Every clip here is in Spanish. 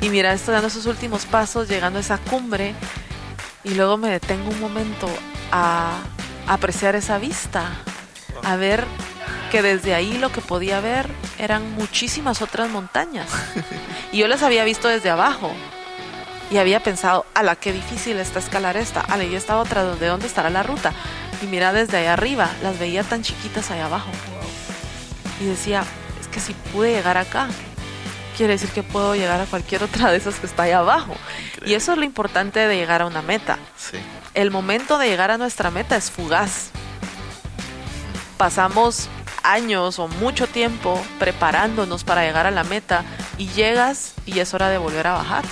Y mira, estoy dando esos últimos pasos, llegando a esa cumbre, y luego me detengo un momento a apreciar esa vista, a ver que desde ahí lo que podía ver eran muchísimas otras montañas. Y yo las había visto desde abajo. Y había pensado, ala, qué difícil está escalar esta, ala, y esta otra, ¿de dónde estará la ruta? Y mira desde ahí arriba, las veía tan chiquitas ahí abajo. Y decía, es que si pude llegar acá, quiere decir que puedo llegar a cualquier otra de esas que está ahí abajo. Y eso es lo importante de llegar a una meta. El momento de llegar a nuestra meta es fugaz. Pasamos años o mucho tiempo preparándonos para llegar a la meta y llegas y es hora de volver a bajar.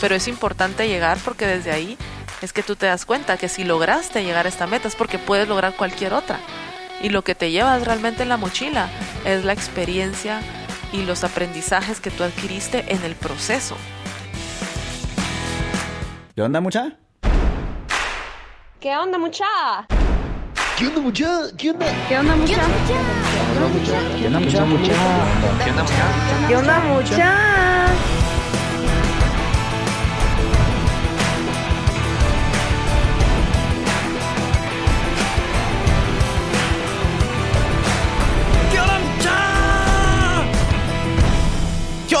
Pero es importante llegar porque desde ahí es que tú te das cuenta que si lograste llegar a esta meta es porque puedes lograr cualquier otra. Y lo que te llevas realmente en la mochila es la experiencia y los aprendizajes que tú adquiriste en el proceso. ¿Qué onda, mucha? ¿Qué onda, mucha? ¿Qué onda, mucha? ¿Qué onda? ¿Qué onda, mucha? ¿Qué onda, mucha? ¿Qué onda, mucha? ¿Qué onda, mucha? ¿Qué onda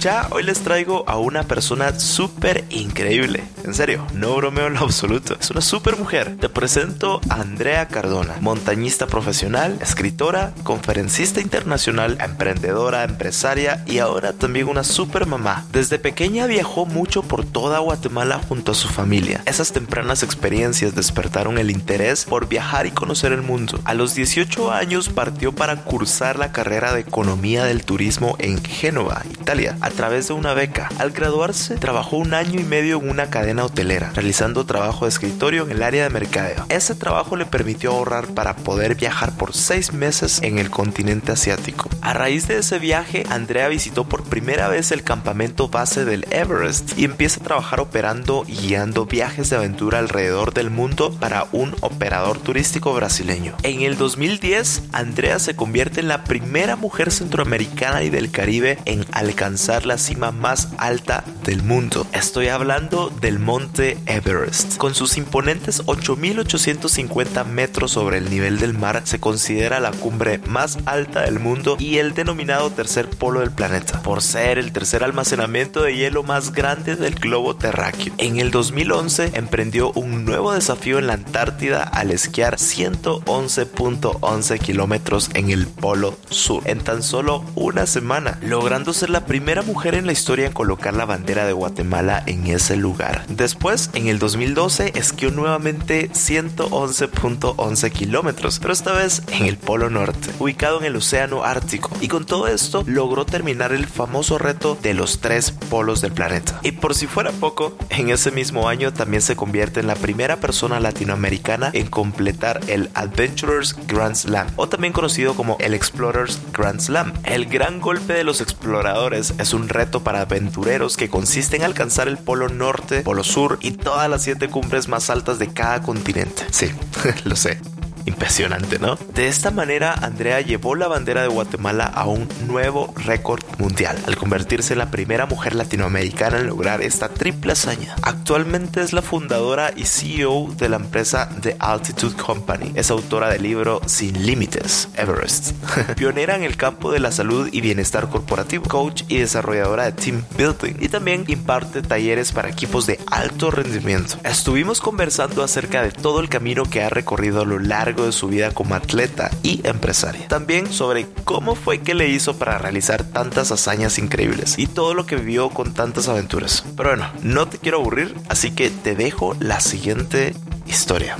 Mucha, hoy les traigo a una persona súper increíble. En serio, no bromeo en lo absoluto. Es una súper mujer. Te presento a Andrea Cardona, montañista profesional, escritora, conferencista internacional, emprendedora, empresaria y ahora también una súper mamá. Desde pequeña viajó mucho por toda Guatemala junto a su familia. Esas tempranas experiencias despertaron el interés por viajar y conocer el mundo. A los 18 años partió para cursar la carrera de Economía del Turismo en Génova, Italia través de una beca. Al graduarse, trabajó un año y medio en una cadena hotelera, realizando trabajo de escritorio en el área de mercadeo. Ese trabajo le permitió ahorrar para poder viajar por seis meses en el continente asiático. A raíz de ese viaje, Andrea visitó por primera vez el campamento base del Everest y empieza a trabajar operando y guiando viajes de aventura alrededor del mundo para un operador turístico brasileño. En el 2010, Andrea se convierte en la primera mujer centroamericana y del Caribe en alcanzar la cima más alta del mundo. Estoy hablando del monte Everest. Con sus imponentes 8.850 metros sobre el nivel del mar, se considera la cumbre más alta del mundo y el denominado tercer polo del planeta, por ser el tercer almacenamiento de hielo más grande del globo terráqueo. En el 2011 emprendió un nuevo desafío en la Antártida al esquiar 111.11 kilómetros en el polo sur en tan solo una semana, logrando ser la primera mujer en la historia en colocar la bandera de Guatemala en ese lugar. Después, en el 2012, esquió nuevamente 111.11 kilómetros, pero esta vez en el Polo Norte, ubicado en el Océano Ártico. Y con todo esto, logró terminar el famoso reto de los tres polos del planeta. Y por si fuera poco, en ese mismo año también se convierte en la primera persona latinoamericana en completar el Adventurers Grand Slam, o también conocido como el Explorers Grand Slam. El gran golpe de los exploradores es un reto para aventureros que consiste en alcanzar el Polo Norte, Polo Sur y todas las siete cumbres más altas de cada continente. Sí, lo sé. Impresionante, ¿no? De esta manera, Andrea llevó la bandera de Guatemala a un nuevo récord mundial, al convertirse en la primera mujer latinoamericana en lograr esta triple hazaña. Actualmente es la fundadora y CEO de la empresa The Altitude Company. Es autora del libro Sin Límites, Everest. Pionera en el campo de la salud y bienestar corporativo, coach y desarrolladora de team building. Y también imparte talleres para equipos de alto rendimiento. Estuvimos conversando acerca de todo el camino que ha recorrido a lo largo de su vida como atleta y empresaria. También sobre cómo fue que le hizo para realizar tantas hazañas increíbles y todo lo que vivió con tantas aventuras. Pero bueno, no te quiero aburrir, así que te dejo la siguiente historia.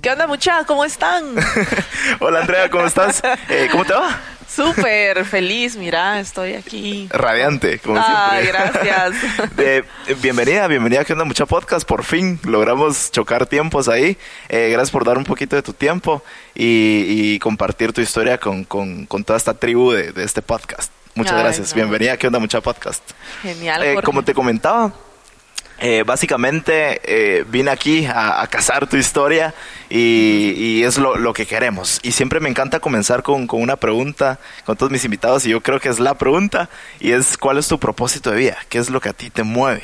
¿Qué onda muchachos? ¿Cómo están? Hola Andrea, ¿cómo estás? Eh, ¿Cómo te va? Súper feliz, mira, estoy aquí. Radiante, como siempre. gracias. De- bienvenida, bienvenida a Que onda mucha podcast. Por fin logramos chocar tiempos ahí. Eh, gracias por dar un poquito de tu tiempo y, y compartir tu historia con, con- con toda esta tribu de, de este podcast. Muchas Ay, gracias. no. Bienvenida a Que onda mucha podcast. Genial. Eh, como te comentaba, eh, básicamente eh, vine aquí a, cazar tu historia y, es lo, lo que queremos. Y siempre me encanta comenzar con, con una pregunta con todos mis invitados y yo creo que es la pregunta y es ¿cuál es tu propósito de vida? ¿Qué es lo que a ti te mueve?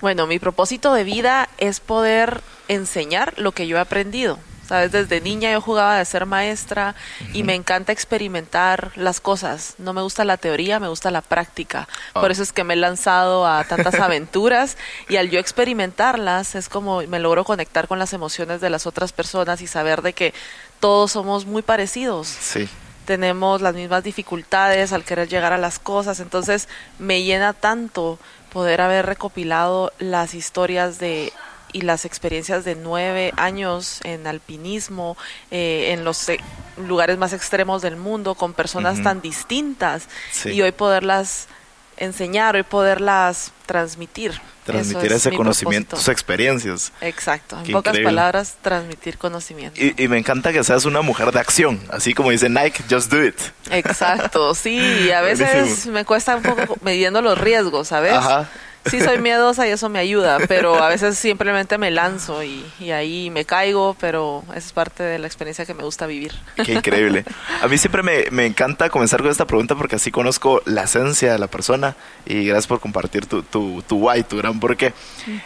Bueno, mi propósito de vida es poder enseñar lo que yo he aprendido. Sabes, desde niña yo jugaba de ser maestra y me encanta experimentar las cosas. No me gusta la teoría, me gusta la práctica. Ah. Por eso es que me he lanzado a tantas aventuras y al yo experimentarlas es como me logro conectar con las emociones de las otras personas y saber de que todos somos muy parecidos Sí. tenemos las mismas dificultades al querer llegar a las cosas, entonces me llena tanto poder haber recopilado las historias de y las experiencias de nueve años en alpinismo, eh, en los eh, lugares más extremos del mundo, con personas tan distintas, Sí. y hoy poderlas enseñar, hoy poderlas transmitir. Transmitir es ese mi conocimiento, tus propósito. experiencias. Exacto, en Qué pocas increíble. palabras, transmitir conocimiento. Y, y me encanta que seas una mujer de acción, así como dice Nike, just do it. Exacto, sí, y a veces Buenísimo. me cuesta un poco midiendo los riesgos, ¿sabes? Ajá. Sí soy miedosa y eso me ayuda, pero a veces simplemente me lanzo y, y ahí me caigo, pero es parte de la experiencia que me gusta vivir. Qué increíble. A mí siempre me, me encanta comenzar con esta pregunta porque así conozco la esencia de la persona y gracias por compartir tu, tu, tu why, tu gran porqué.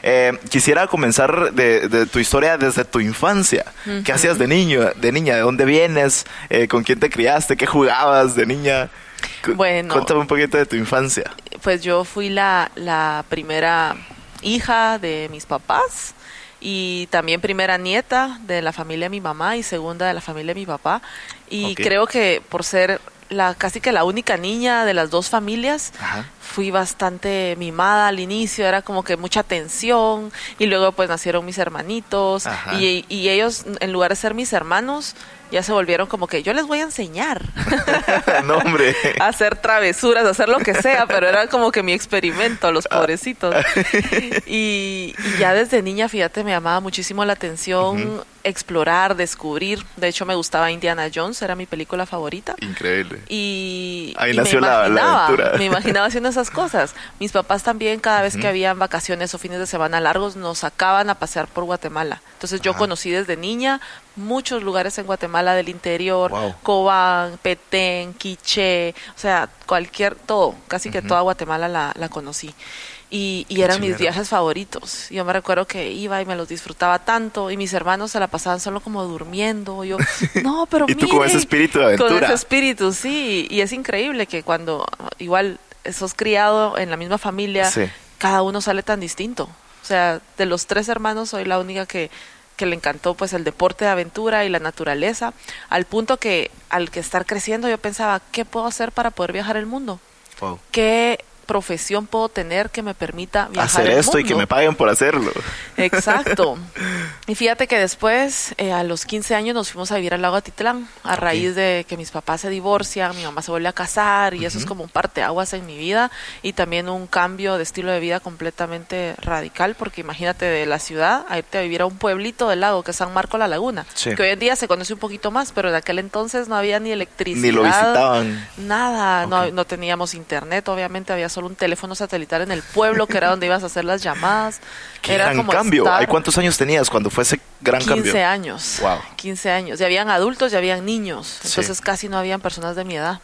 Eh, quisiera comenzar de, de tu historia desde tu infancia. ¿Qué hacías de niño, de niña? ¿De dónde vienes? Eh, ¿Con quién te criaste? ¿Qué jugabas de niña? Bueno. Cuéntame un poquito de tu infancia. Pues yo fui la, la primera hija de mis papás y también primera nieta de la familia de mi mamá y segunda de la familia de mi papá. Y creo que por ser la casi que la única niña de las dos familias, Ajá. Fui bastante mimada al inicio, era como que mucha tensión y luego pues nacieron mis hermanitos y, y ellos en lugar de ser mis hermanos ya se volvieron como que yo les voy a enseñar no, hombre. a hacer travesuras, a hacer lo que sea, pero era como que mi experimento, los pobrecitos. Y, y ya desde niña, fíjate, me llamaba muchísimo la atención explorar, descubrir. De hecho, me gustaba Indiana Jones, era mi película favorita. Increíble. Y, Ahí y nació me la- la imaginaba, aventura. me imaginaba haciendo esas cosas. Mis papás también, cada vez que habían vacaciones o fines de semana largos, nos sacaban a pasear por Guatemala. Entonces yo Ajá. conocí desde niña muchos lugares en Guatemala del interior, Wow. Cobán, Petén, Quiché, o sea, cualquier, todo, casi que toda Guatemala la, la conocí. Y, y eran mis viajes favoritos. Yo me recuerdo que iba y me los disfrutaba tanto y mis hermanos se la pasaban solo como durmiendo. Yo, no, pero Y tú con ese mire". espíritu de Con aventura. ese espíritu, sí. Y es increíble que cuando igual sos criado en la misma familia, Sí. cada uno sale tan distinto. O sea, de los tres hermanos soy la única que, que le encantó pues el deporte de aventura y la naturaleza, al punto que al que estar creciendo yo pensaba, ¿qué puedo hacer para poder viajar el mundo? Wow. ¿Qué profesión puedo tener que me permita viajar Hacer el esto y que me paguen por hacerlo. Exacto. Y fíjate que después, eh, a los 15 años, nos fuimos a vivir al lago Atitlán, a raíz de que mis papás se divorcian, mi mamá se vuelve a casar, y eso es como un parteaguas en mi vida, y también un cambio de estilo de vida completamente radical, porque imagínate de la ciudad a irte a vivir a un pueblito del lago, que es San Marco La Laguna, Sí. que hoy en día se conoce un poquito más, pero en aquel entonces no había ni electricidad. Ni lo visitaban. Nada, no, no teníamos internet, obviamente había solo un teléfono satelital en el pueblo, que era donde ibas a hacer las llamadas. Qué era gran como cambio. estar ¿Ay, ¿Cuántos años tenías cuando fue ese gran 15 cambio? años. Wow. 15 años. Y habían adultos y habían niños. Sí. Entonces casi no habían personas de mi edad.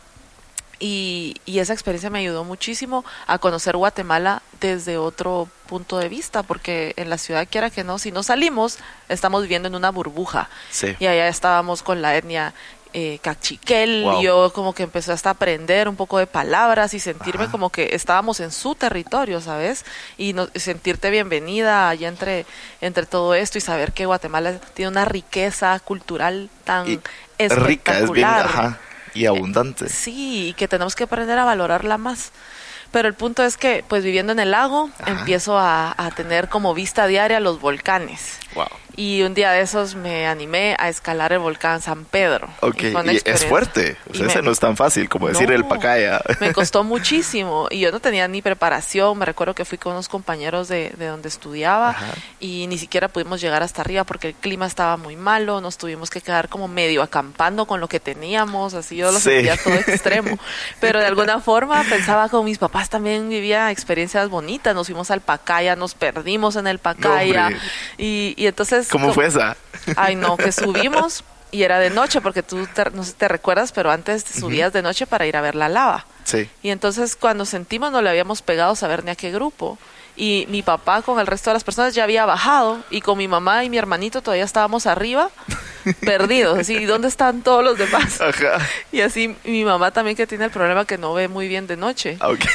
Y, y esa experiencia me ayudó muchísimo a conocer Guatemala desde otro punto de vista, porque en la ciudad, quiera que no, si no salimos, estamos viviendo en una burbuja. Sí. Y allá estábamos con la etnia eh, cachiquel, Wow. yo como que empecé hasta a aprender un poco de palabras y sentirme Ajá. como que estábamos en su territorio, ¿sabes? Y no- sentirte bienvenida allá entre, entre todo esto y saber que Guatemala tiene una riqueza cultural tan Y espectacular. rica, es bien, ajá, y abundante. Sí, y que tenemos que aprender a valorarla más. Pero el punto es que, pues viviendo en el lago, Ajá. empiezo a, a tener como vista diaria los volcanes. Wow. Y un día de esos me animé a escalar el volcán San Pedro. Ok, Y es fuerte. O y sea, me- ese no es tan fácil como decir No, el pacaya. Me costó muchísimo y yo no tenía ni preparación. Me recuerdo que fui con unos compañeros de, de donde estudiaba Ajá. y ni siquiera pudimos llegar hasta arriba porque el clima estaba muy malo. Nos tuvimos que quedar como medio acampando con lo que teníamos. Así yo lo Sí. sentía todo extremo. Pero de alguna forma pensaba como mis papás también vivían experiencias bonitas. Nos fuimos al Pacaya, nos perdimos en el Pacaya. y, y entonces... ¿Cómo fue esa? Ay, no, que subimos y era de noche, porque tú te- no sé si te recuerdas, pero antes te subías de noche para ir a ver la lava. Sí. Y entonces cuando sentimos no le habíamos pegado saber ni a qué grupo. Y mi papá con el resto de las personas ya había bajado y con mi mamá y mi hermanito todavía estábamos arriba, perdidos. Así, ¿y dónde están todos los demás? Ajá. Y así mi mamá también que tiene el problema que no ve muy bien de noche. Ah, Ok.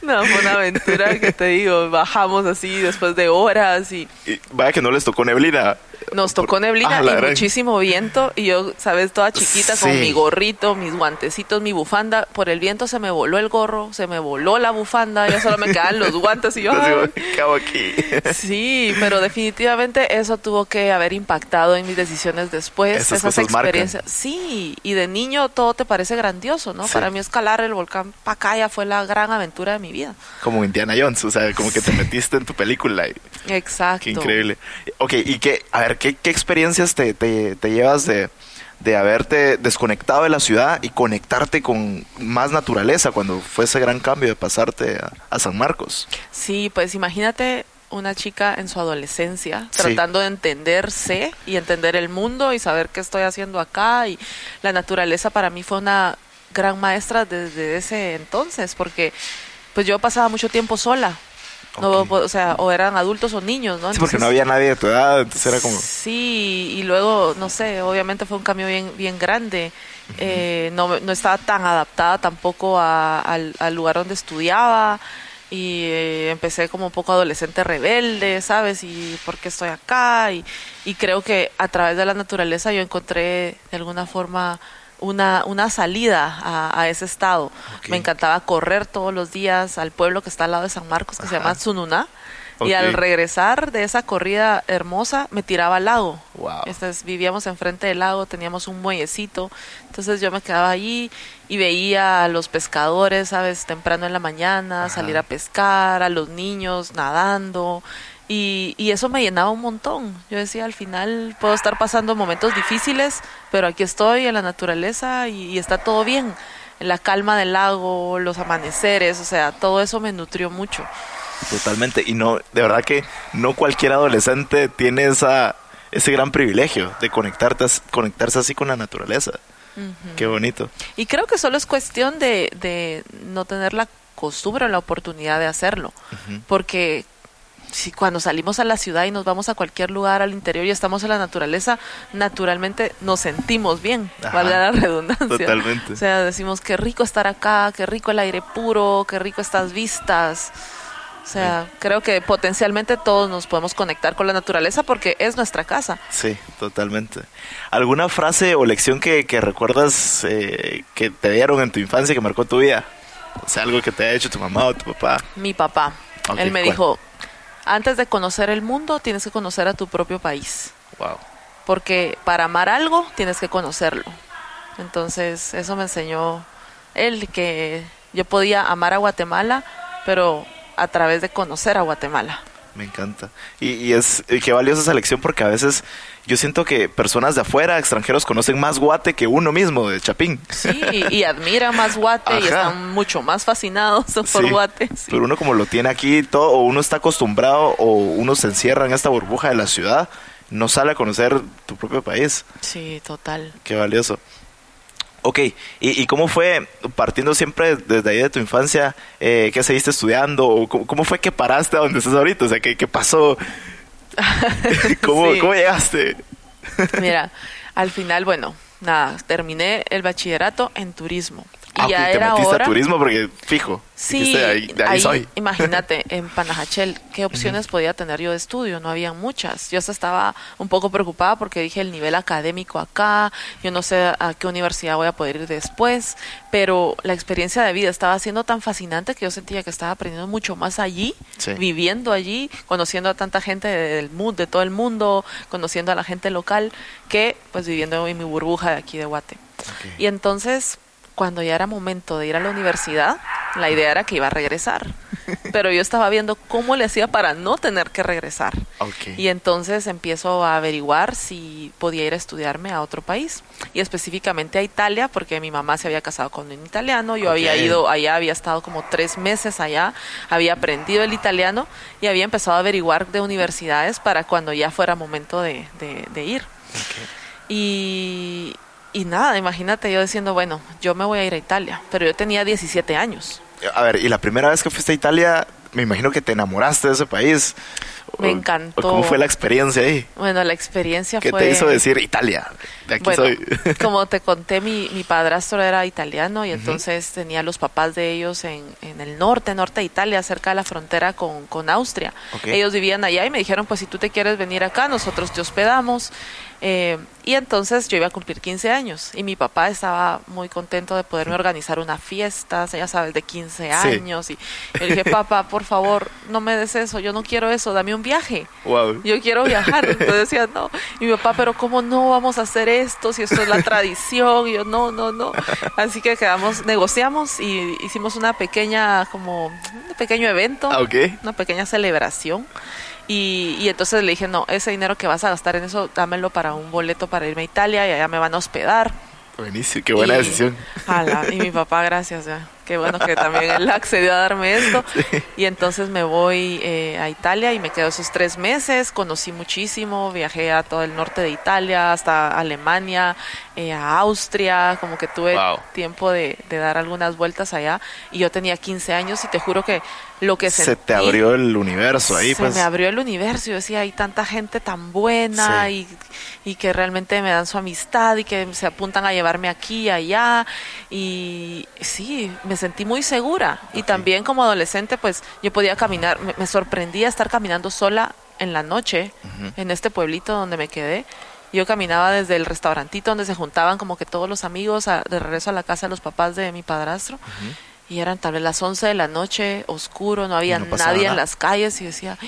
No, fue una aventura que te digo, bajamos así después de horas y Y vaya que no les tocó neblina. Nos tocó neblina Ah, y gran- muchísimo viento y yo, sabes, toda chiquita con mi gorrito, mis guantecitos, mi bufanda. Por el viento se me voló el gorro, se me voló la bufanda, ya solo me quedaban los guantes y yo... Entonces, "Ay". digo, ¿qué hago aquí? Sí, pero definitivamente eso tuvo que haber impactado en mis decisiones después. Esas esas marcan. experiencias. Sí, y de niño todo te parece grandioso, ¿no? Sí. Para mí escalar el volcán Pacaya fue la gran aventura de mi vida. Como Indiana Jones, o sea, como que te metiste en tu película. y- Exacto. Qué increíble. Ok, y qué, a ver, ¿qué, qué experiencias te, te, te llevas de, de haberte desconectado de la ciudad y conectarte con más naturaleza cuando fue ese gran cambio de pasarte a, a San Marcos? Sí, pues imagínate una chica en su adolescencia Sí. tratando de entenderse y entender el mundo y saber qué estoy haciendo acá y la naturaleza para mí fue una gran maestra desde ese entonces porque pues yo pasaba mucho tiempo sola. No, Ok. o sea, o eran adultos o niños, ¿no? Sí, porque no había nadie de tu edad, entonces era como... Sí, y luego, no sé, obviamente fue un cambio bien, bien grande. Eh, no, no estaba tan adaptada tampoco a- al, al lugar donde estudiaba y eh, empecé como un poco adolescente rebelde, ¿sabes? Y por qué estoy acá. Y, y creo que a través de la naturaleza yo encontré de alguna forma una, una salida a, a ese estado. Me encantaba correr todos los días al pueblo que está al lado de San Marcos, que se llama. Tsununá. Y al regresar de esa corrida hermosa, me tiraba al lago. Wow. Entonces, vivíamos enfrente del lago, teníamos un muellecito. Entonces yo me quedaba allí y veía a los pescadores, ¿sabes? Temprano en la mañana, Ajá. salir a pescar, a los niños nadando. Y, y eso me llenaba un montón. Yo decía, al final puedo estar pasando momentos difíciles, pero aquí estoy en la naturaleza y, y está todo bien. La calma del lago, los amaneceres, o sea, todo eso me nutrió mucho. Totalmente. Y no, de verdad que no cualquier adolescente tiene esa, ese gran privilegio de conectarte, conectarse así con la naturaleza. Qué bonito. Y creo que solo es cuestión de, de no tener la costumbre o la oportunidad de hacerlo. Porque si cuando salimos a la ciudad y nos vamos a cualquier lugar al interior y estamos en la naturaleza, naturalmente nos sentimos bien, Ajá. valga la redundancia. Totalmente. O sea, decimos qué rico estar acá, qué rico el aire puro, qué rico estas vistas. O sea, creo que potencialmente todos nos podemos conectar con la naturaleza porque es nuestra casa. Sí, totalmente. ¿Alguna frase o lección que, que recuerdas eh, que te dieron en tu infancia que marcó tu vida? O sea, algo que te haya hecho tu mamá o tu papá. Mi papá, él me ¿cuál? dijo, antes de conocer el mundo, tienes que conocer a tu propio país. Wow. Porque para amar algo, tienes que conocerlo. Entonces, eso me enseñó él, que yo podía amar a Guatemala, pero a través de conocer a Guatemala. Me encanta. Y, y es y qué valiosa esa lección porque a veces yo siento que personas de afuera, extranjeros, conocen más Guate que uno mismo de Chapín. Sí, y, y admira más Guate y están mucho más fascinados por Sí, Guate. sí. Pero uno como lo tiene aquí todo, o uno está acostumbrado, o uno se encierra en esta burbuja de la ciudad, no sale a conocer tu propio país. Sí, total. Qué valioso. Ok, ¿y, y cómo fue, partiendo siempre desde ahí de tu infancia, eh, qué seguiste estudiando? O cómo, cómo fue que paraste a donde estás ahorita? O sea, ¿qué, qué pasó? ¿Cómo, Sí. ¿Cómo llegaste? Mira, al final, bueno, nada, terminé el bachillerato en turismo. Y Ah, ok, ya te era metiste hora. a turismo porque fijo. Sí, dijiste, ahí, de ahí, ahí, soy. imagínate, en Panajachel, ¿qué opciones podía tener yo de estudio? No había muchas. Yo hasta estaba un poco preocupada porque dije el nivel académico acá, yo no sé a qué universidad voy a poder ir después, pero la experiencia de vida estaba siendo tan fascinante que yo sentía que estaba aprendiendo mucho más allí, Sí. viviendo allí, conociendo a tanta gente del mundo, de todo el mundo, conociendo a la gente local, que pues viviendo en mi burbuja de aquí de Guate. Y entonces, cuando ya era momento de ir a la universidad, la idea era que iba a regresar. Pero yo estaba viendo cómo le hacía para no tener que regresar. Ok. Y entonces empiezo a averiguar si podía ir a estudiarme a otro país. Y específicamente a Italia, porque mi mamá se había casado con un italiano. Yo había Ok. ido allá, había estado como tres meses allá, había aprendido el italiano y había empezado a averiguar de universidades para cuando ya fuera momento de, de- de ir. Y, y nada, imagínate yo diciendo, bueno, yo me voy a ir a Italia, pero yo tenía 17 años. A ver, y la primera vez que fuiste a Italia, me imagino que te enamoraste de ese país. Me encantó. ¿Cómo fue la experiencia ahí? Bueno, la experiencia ¿Qué fue... te hizo decir Italia? De aquí Bueno, soy. como te conté, mi, mi padrastro era italiano y entonces tenía los papás de ellos en, en el norte, norte de Italia, cerca de la frontera con, con Austria. Ellos vivían allá y me dijeron, pues si tú te quieres venir acá, nosotros te hospedamos. Eh, y entonces yo iba a cumplir 15 años y mi papá estaba muy contento de poderme organizar una fiesta, ya sabes, de 15 Sí. años. Y le dije, papá, por favor, no me des eso, yo no quiero eso, dame un viaje wow. yo quiero viajar. Entonces decía, no. Y mi papá, pero ¿cómo no vamos a hacer esto si esto es la tradición? Y yo, no, no, no. Así que quedamos, negociamos y hicimos una pequeña, como, un pequeño evento, Ah, ok. una pequeña celebración. Y, y entonces le dije, no, ese dinero que vas a gastar en eso, dámelo para un boleto para irme a Italia y allá me van a hospedar. Buenísimo, qué buena Y- decisión. ala, y mi papá, gracias, ya. Qué bueno que también él accedió a darme esto. Y entonces me voy eh, a Italia y me quedo esos tres meses. Conocí muchísimo, viajé a todo el norte de Italia, hasta Alemania, eh, a Austria, como que tuve Wow. tiempo de, de dar algunas vueltas allá. Y yo tenía 15 años y te juro que lo que Se sentí... te abrió el universo ahí, se pues. me abrió el universo. Yo decía, hay tanta gente tan buena y, y que realmente me dan su amistad y que se apuntan a llevarme aquí y allá. Y sí, me sentí muy segura. Y también como adolescente, pues yo podía caminar. Me, me sorprendía estar caminando sola en la noche en este pueblito donde me quedé. Yo caminaba desde el restaurantito donde se juntaban como que todos los amigos a- de regreso a la casa de los papás de mi padrastro. Y eran tal vez las 11 de la noche, oscuro, no había no nadie en las calles y decía, "Ah,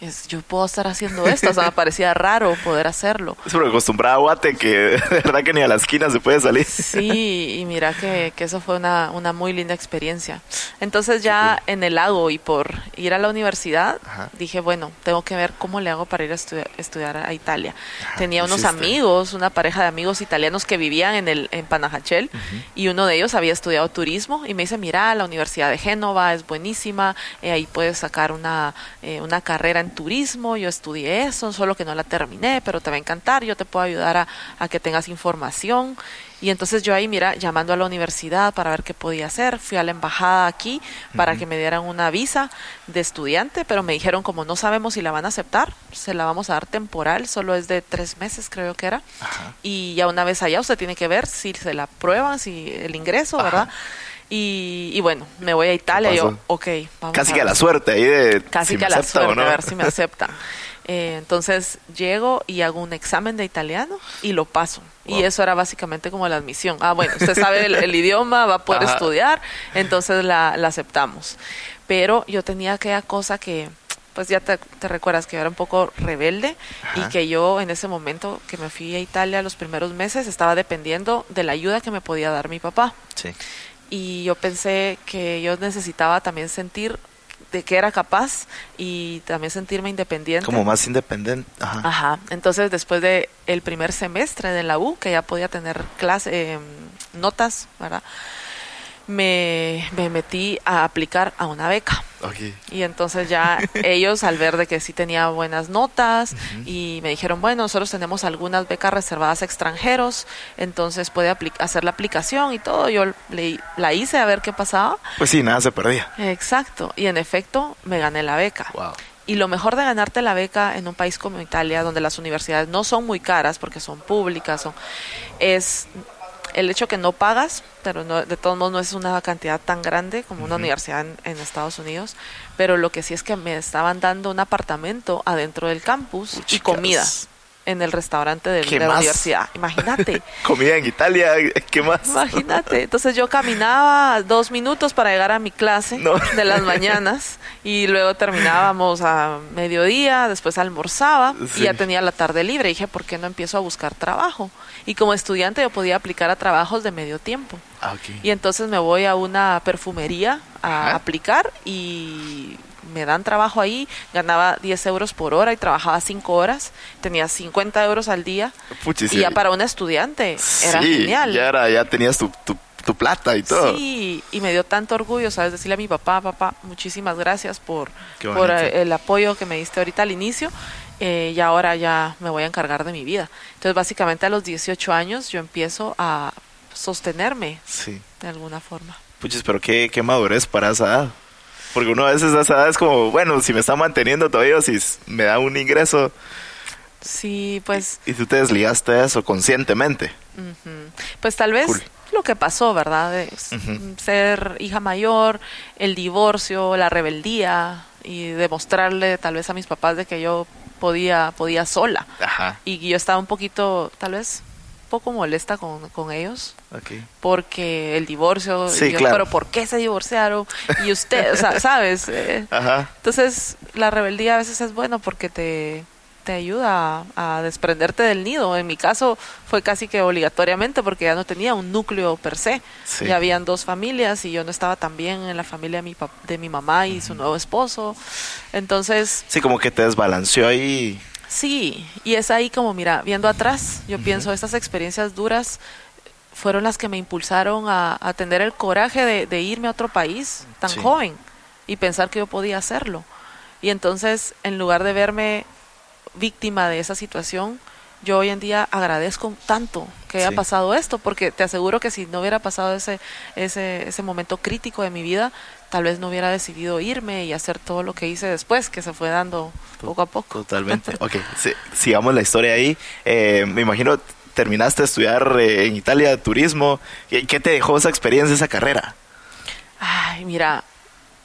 es, yo puedo estar haciendo esto. O sea, me parecía raro poder hacerlo. Es porque acostumbrada a Guate que de verdad que ni a la esquina se puede salir. Sí, y mira que, que eso fue una, una muy linda experiencia. Entonces ya en el lago y por ir a la universidad, Ajá. dije, bueno, tengo que ver cómo le hago para ir a estudiar, estudiar a Italia. Tenía unos amigos, una pareja de amigos italianos que vivían en, el, en Panajachel y uno de ellos había estudiado turismo y me dice, mira, la Universidad de Génova es buenísima, eh, ahí puedes sacar una, eh, una carrera en turismo, yo estudié eso, solo que no la terminé, pero te va a encantar, yo te puedo ayudar a, a que tengas información. Y entonces yo ahí, mira, llamando a la universidad para ver qué podía hacer, fui a la embajada aquí para que me dieran una visa de estudiante, pero me dijeron como no sabemos si la van a aceptar, se la vamos a dar temporal, solo es de tres meses creo que era. Y ya una vez allá usted tiene que ver si se la aprueban, si el ingreso, ¿verdad? Y, y bueno, me voy a Italia y yo, ok, vamos Casi a que a la suerte ahí de Casi si que a la suerte, no. a ver si me aceptan. Eh, entonces llego y hago un examen de italiano y lo paso. Y eso era básicamente como la admisión. Ah, bueno, usted sabe el, el idioma, va a poder Ajá. estudiar, entonces la, la aceptamos. Pero yo tenía aquella cosa que, pues ya te, te recuerdas que yo era un poco rebelde y que yo en ese momento que me fui a Italia los primeros meses estaba dependiendo de la ayuda que me podía dar mi papá Sí. Y yo pensé que yo necesitaba también sentir de que era capaz y también sentirme independiente. Como más independiente. Ajá. Ajá. Entonces, después de el primer semestre de la U, que ya podía tener clase, eh, notas, ¿verdad? Me, me metí a aplicar a una beca. Y entonces ya ellos, al ver de que sí tenía buenas notas, y me dijeron, bueno, nosotros tenemos algunas becas reservadas a extranjeros, entonces puede hacer la aplicación y todo. Yo le- la hice a ver qué pasaba. Pues sí, nada se perdía. Exacto. Y en efecto, me gané la beca. Wow. Y lo mejor de ganarte la beca en un país como Italia, donde las universidades no son muy caras porque son públicas, son, es el hecho que no pagas, pero no, de todos modos no es una cantidad tan grande como una universidad en, en Estados Unidos, pero lo que sí es que me estaban dando un apartamento adentro del campus y comida en el restaurante del- ¿Qué de la más? universidad. Imagínate. Comida en Italia, ¿qué más? Imagínate, entonces yo caminaba dos minutos para llegar a mi clase No. de las mañanas y luego terminábamos a mediodía, después almorzaba Sí. y ya tenía la tarde libre. dije, ¿por qué no empiezo a buscar trabajo? Y como estudiante yo podía aplicar a trabajos de medio tiempo. Ah. Y entonces me voy a una perfumería a Ajá. aplicar y me dan trabajo ahí. Ganaba 10 euros por hora y trabajaba 5 horas. Tenía 50 euros al día. Puchis, Y ya para un estudiante era genial. Ya, era, ya tenías tu, tu, tu plata y todo. Sí, y me dio tanto orgullo, ¿sabes? Decirle a mi papá, papá, muchísimas gracias por, por eh, el apoyo que me diste ahorita al inicio. Eh, y ahora ya me voy a encargar de mi vida. Entonces, básicamente a los 18 años yo empiezo a sostenerme Sí. de alguna forma. Puchis, pero qué, qué madurez para esa edad. Porque uno a veces a esa edad es como, bueno, si me está manteniendo todavía, si me da un ingreso Sí, pues, y tú te desligaste de eso conscientemente. pues tal vez Cool. lo que pasó, ¿verdad? De ser hija mayor, el divorcio, la rebeldía y demostrarle tal vez a mis papás de que yo podía, podía sola. Ajá. y yo estaba un poquito, tal vez, poco molesta con, con ellos Ok. porque el divorcio, Sí, yo, claro. pero ¿por qué se divorciaron? Y usted, o sea, ¿sabes? Eh, Ajá. entonces, la rebeldía a veces es bueno porque te, te ayuda a, a desprenderte del nido. En mi caso fue casi que obligatoriamente porque ya no tenía un núcleo per se. Sí. Ya habían dos familias y yo no estaba tan bien en la familia de mi, de mi mamá y su nuevo esposo. Entonces, Sí, como que te desbalanceó ahí. Sí, y es ahí como, mira, viendo atrás, yo pienso, estas experiencias duras fueron las que me impulsaron a, a tener el coraje de, de irme a otro país tan Sí. joven y pensar que yo podía hacerlo. Y entonces, en lugar de verme víctima de esa situación, yo hoy en día agradezco tanto que haya Sí. pasado esto, porque te aseguro que si no hubiera pasado ese, ese, ese momento crítico de mi vida, tal vez no hubiera decidido irme y hacer todo lo que hice después, que se fue dando poco a poco. Totalmente. ok, sí, sigamos la historia ahí. Eh, me imagino, terminaste de estudiar eh, en Italia turismo. ¿Qué qué te dejó esa experiencia, esa carrera? Ay, mira,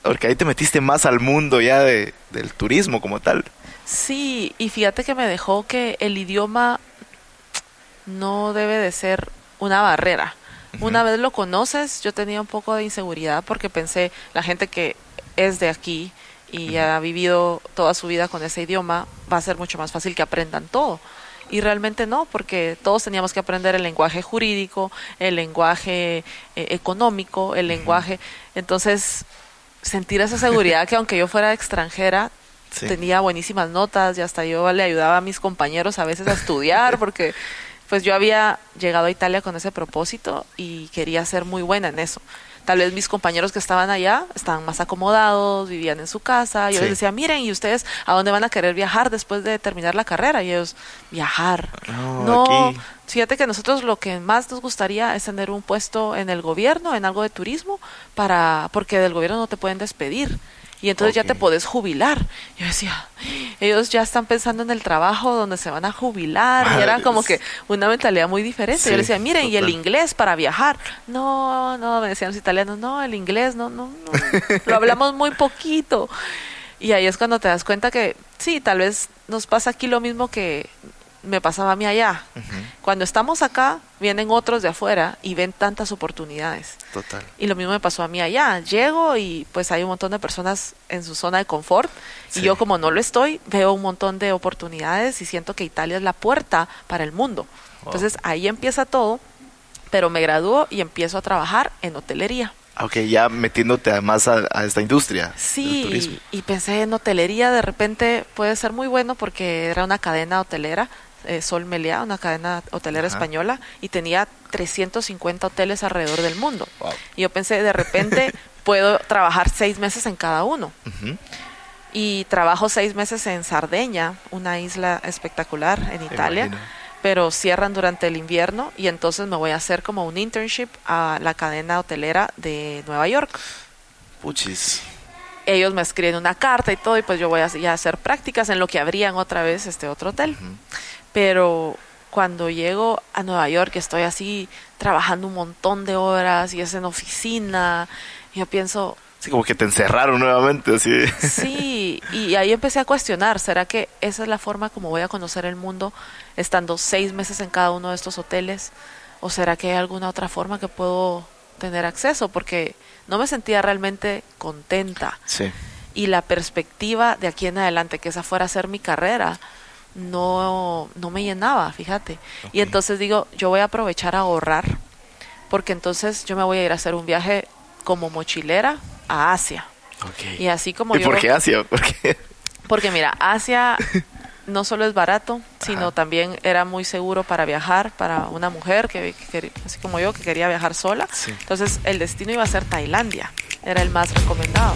Porque ahí te metiste más al mundo ya de, del turismo como tal. sí, y fíjate que me dejó que el idioma no debe de ser una barrera. Una vez lo conoces, yo tenía un poco de inseguridad porque pensé, la gente que es de aquí y ha vivido toda su vida con ese idioma, va a ser mucho más fácil que aprendan todo. Y realmente no, porque todos teníamos que aprender el lenguaje jurídico, el lenguaje eh, económico, el lenguaje... Entonces, sentir esa seguridad que aunque yo fuera extranjera, Sí. tenía buenísimas notas y hasta yo le ayudaba a mis compañeros a veces a estudiar porque pues yo había llegado a Italia con ese propósito y quería ser muy buena en eso. Tal vez mis compañeros que estaban allá estaban más acomodados, vivían en su casa. Yo Sí. les decía, miren, ¿y ustedes a dónde van a querer viajar después de terminar la carrera? Y ellos, viajar. No, No, aquí. Fíjate que nosotros lo que más nos gustaría es tener un puesto en el gobierno, en algo de turismo, para porque del gobierno no te pueden despedir. Y entonces ya te podés jubilar. Yo decía, ellos ya están pensando en el trabajo donde se van a jubilar. Y era como que una mentalidad muy diferente. Sí, Yo les decía, miren, y el inglés para viajar. No, no, me decían los italianos, no, el inglés, no, no, no. Lo hablamos muy poquito. Y ahí es cuando te das cuenta que sí, tal vez nos pasa aquí lo mismo que me pasaba a mí allá. Cuando estamos acá, vienen otros de afuera y ven tantas oportunidades. Total. Y lo mismo me pasó a mí allá. Llego y pues hay un montón de personas en su zona de confort. Sí. Y yo como no lo estoy, veo un montón de oportunidades y siento que Italia es la puerta para el mundo. Entonces ahí empieza todo, pero me gradúo y empiezo a trabajar en hotelería. Ok, ya metiéndote además a, a esta industria Sí, turismo. y pensé en hotelería, de repente puede ser muy bueno porque era una cadena hotelera, eh, Sol Meliá, una cadena hotelera Ajá. española, y tenía 350 hoteles alrededor del mundo. Wow. Y yo pensé, de repente puedo trabajar seis meses en cada uno. Y trabajo seis meses en Sardeña, una isla espectacular en Italia, imagino. pero cierran durante el invierno y entonces me voy a hacer como un internship a la cadena hotelera de Nueva York Puchis. ellos me escriben una carta y todo, y pues yo voy a, ya a hacer prácticas en lo que abrían otra vez este otro hotel. Pero cuando llego a Nueva York, estoy así trabajando un montón de horas y es en oficina, yo pienso, Sí, como que te encerraron nuevamente, así. Sí, y ahí empecé a cuestionar, ¿será que esa es la forma como voy a conocer el mundo estando seis meses en cada uno de estos hoteles? ¿O será que hay alguna otra forma que puedo tener acceso? Porque no me sentía realmente contenta. Sí. Y la perspectiva de aquí en adelante, que esa fuera a ser mi carrera, no, no me llenaba, fíjate. Y entonces digo, yo voy a aprovechar a ahorrar, porque entonces yo me voy a ir a hacer un viaje como mochilera a Asia. Y así como ¿Y yo... por qué Asia? Porque Porque mira, Asia no solo es barato, sino Ajá. también era muy seguro para viajar, para una mujer que, así como yo, que quería viajar sola. Sí. Entonces el destino iba a ser Tailandia, era el más recomendado.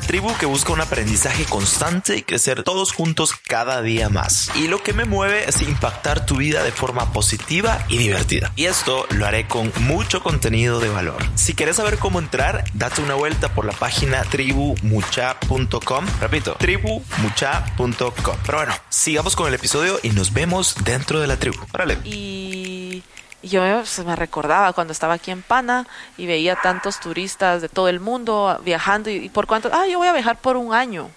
tribu que busca un aprendizaje constante y crecer todos juntos cada día más. Y lo que me mueve es impactar tu vida de forma positiva y divertida. Y esto lo haré con mucho contenido de valor. Si quieres saber cómo entrar, date una vuelta por la página tribumucha.com. Repito, tribumucha.com. Pero bueno, sigamos con el episodio y nos vemos dentro de la tribu. Órale. Y, y yo me, pues, me recordaba cuando estaba aquí en Pana y veía tantos turistas de todo el mundo viajando y, y por cuánto, ah, yo voy a viajar por un año.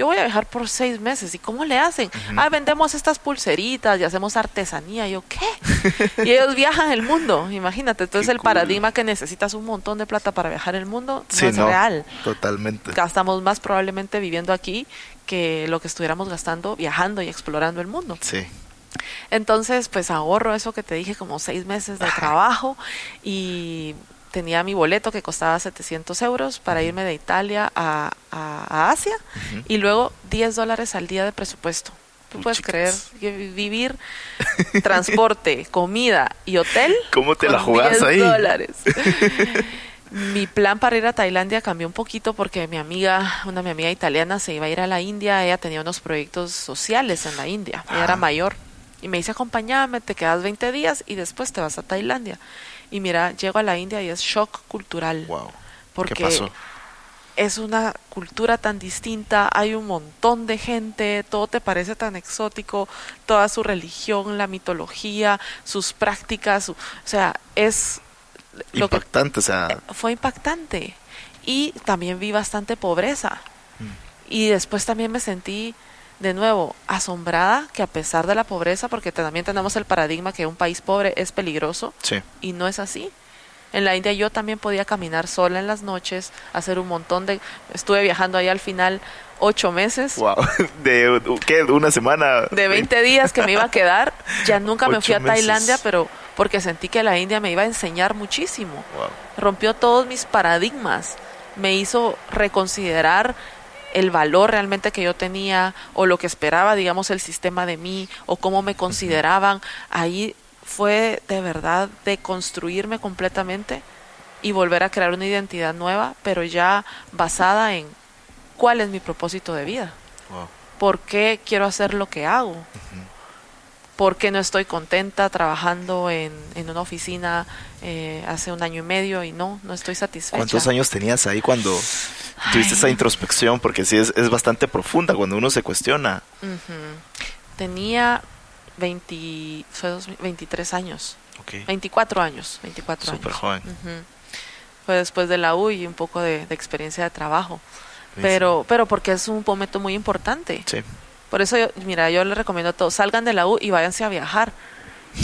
Yo voy a viajar por seis meses. ¿Y cómo le hacen? Ah, vendemos estas pulseritas y hacemos artesanía. Y yo, ¿qué? y ellos viajan el mundo, imagínate. Entonces Qué el cool. paradigma que necesitas un montón de plata para viajar el mundo no es no, real. Totalmente. Gastamos más probablemente viviendo aquí que lo que estuviéramos gastando viajando y explorando el mundo. Sí. Entonces, pues ahorro eso que te dije, como seis meses de trabajo y tenía mi boleto que costaba 700 euros para irme de Italia a, a- a Asia y luego 10 dólares al día de presupuesto. ¿Tú puedes chicas. creer vivir transporte, comida y hotel? ¿Cómo te la jugás 10 ahí? dólares. Mi plan para ir a Tailandia cambió un poquito porque mi amiga, una mi amiga italiana, se iba a ir a la India. Ella tenía unos proyectos sociales en la India. Ella era Ajá. mayor. Y me dice, acompáñame, te quedas 20 días y después te vas a Tailandia. Y mira, llego a la India y es shock cultural. Wow. Porque ¿Qué pasó? es una cultura tan distinta, hay un montón de gente, todo te parece tan exótico, toda su religión, la mitología, sus prácticas, su- o sea, es lo que Impactante, o sea. fue impactante. Y también vi bastante pobreza. Mm. Y después también me sentí de nuevo asombrada que a pesar de la pobreza, porque también tenemos el paradigma que un país pobre es peligroso, Sí. y no es así. En la India yo también podía caminar sola en las noches, hacer un montón de... Estuve viajando ahí al final ocho meses. Wow. ¿De qué? ¿Una semana? De 20 días que me iba a quedar, ya nunca me fui a meses. Tailandia, pero porque sentí que la India me iba a enseñar muchísimo. Wow. Rompió todos mis paradigmas, me hizo reconsiderar el valor realmente que yo tenía o lo que esperaba, digamos, el sistema de mí o cómo me consideraban. Ahí fue de verdad de construirme completamente y volver a crear una identidad nueva, pero ya basada en cuál es mi propósito de vida, Wow. por qué quiero hacer lo que hago, qué no estoy contenta trabajando en, en una oficina eh, hace un año y medio y no, no estoy satisfecha. ¿Cuántos años tenías ahí cuando tuviste esa introspección? Porque sí es, es bastante profunda cuando uno se cuestiona. Tenía 20, fue dos- 23 años, Ok. 24 años, 24 Súper joven. Fue después de la U y un poco de, de experiencia de trabajo. Pero, pero porque es un momento muy importante. Sí. Por eso, yo, mira, yo les recomiendo a todos, salgan de la U y váyanse a viajar.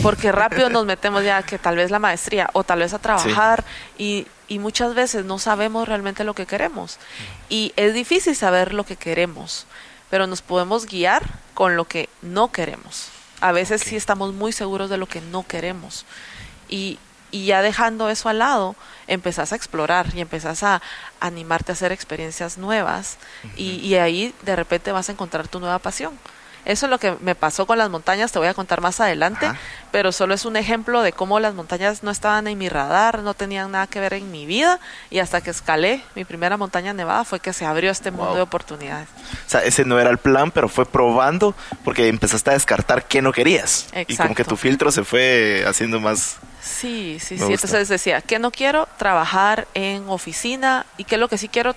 Porque rápido nos metemos ya que tal vez la maestría o tal vez a trabajar y, y muchas veces no sabemos realmente lo que queremos. Y es difícil saber lo que queremos, pero nos podemos guiar con lo que no queremos. A veces sí estamos muy seguros de lo que no queremos. Y, y ya dejando eso al lado, empezás a explorar y empezás a animarte a hacer experiencias nuevas y, y ahí de repente vas a encontrar tu nueva pasión. Eso es lo que me pasó con las montañas, te voy a contar más adelante, Ajá. pero solo es un ejemplo de cómo las montañas no estaban en mi radar, no tenían nada que ver en mi vida y hasta que escalé mi primera montaña nevada fue que se abrió este mundo de oportunidades. O sea, ese no era el plan, pero fue probando porque empezaste a descartar qué no querías. Y como que Exacto. tu filtro se fue haciendo más... Sí, sí, Me sí. gusta. Entonces decía, que no quiero trabajar en oficina y que lo que sí quiero,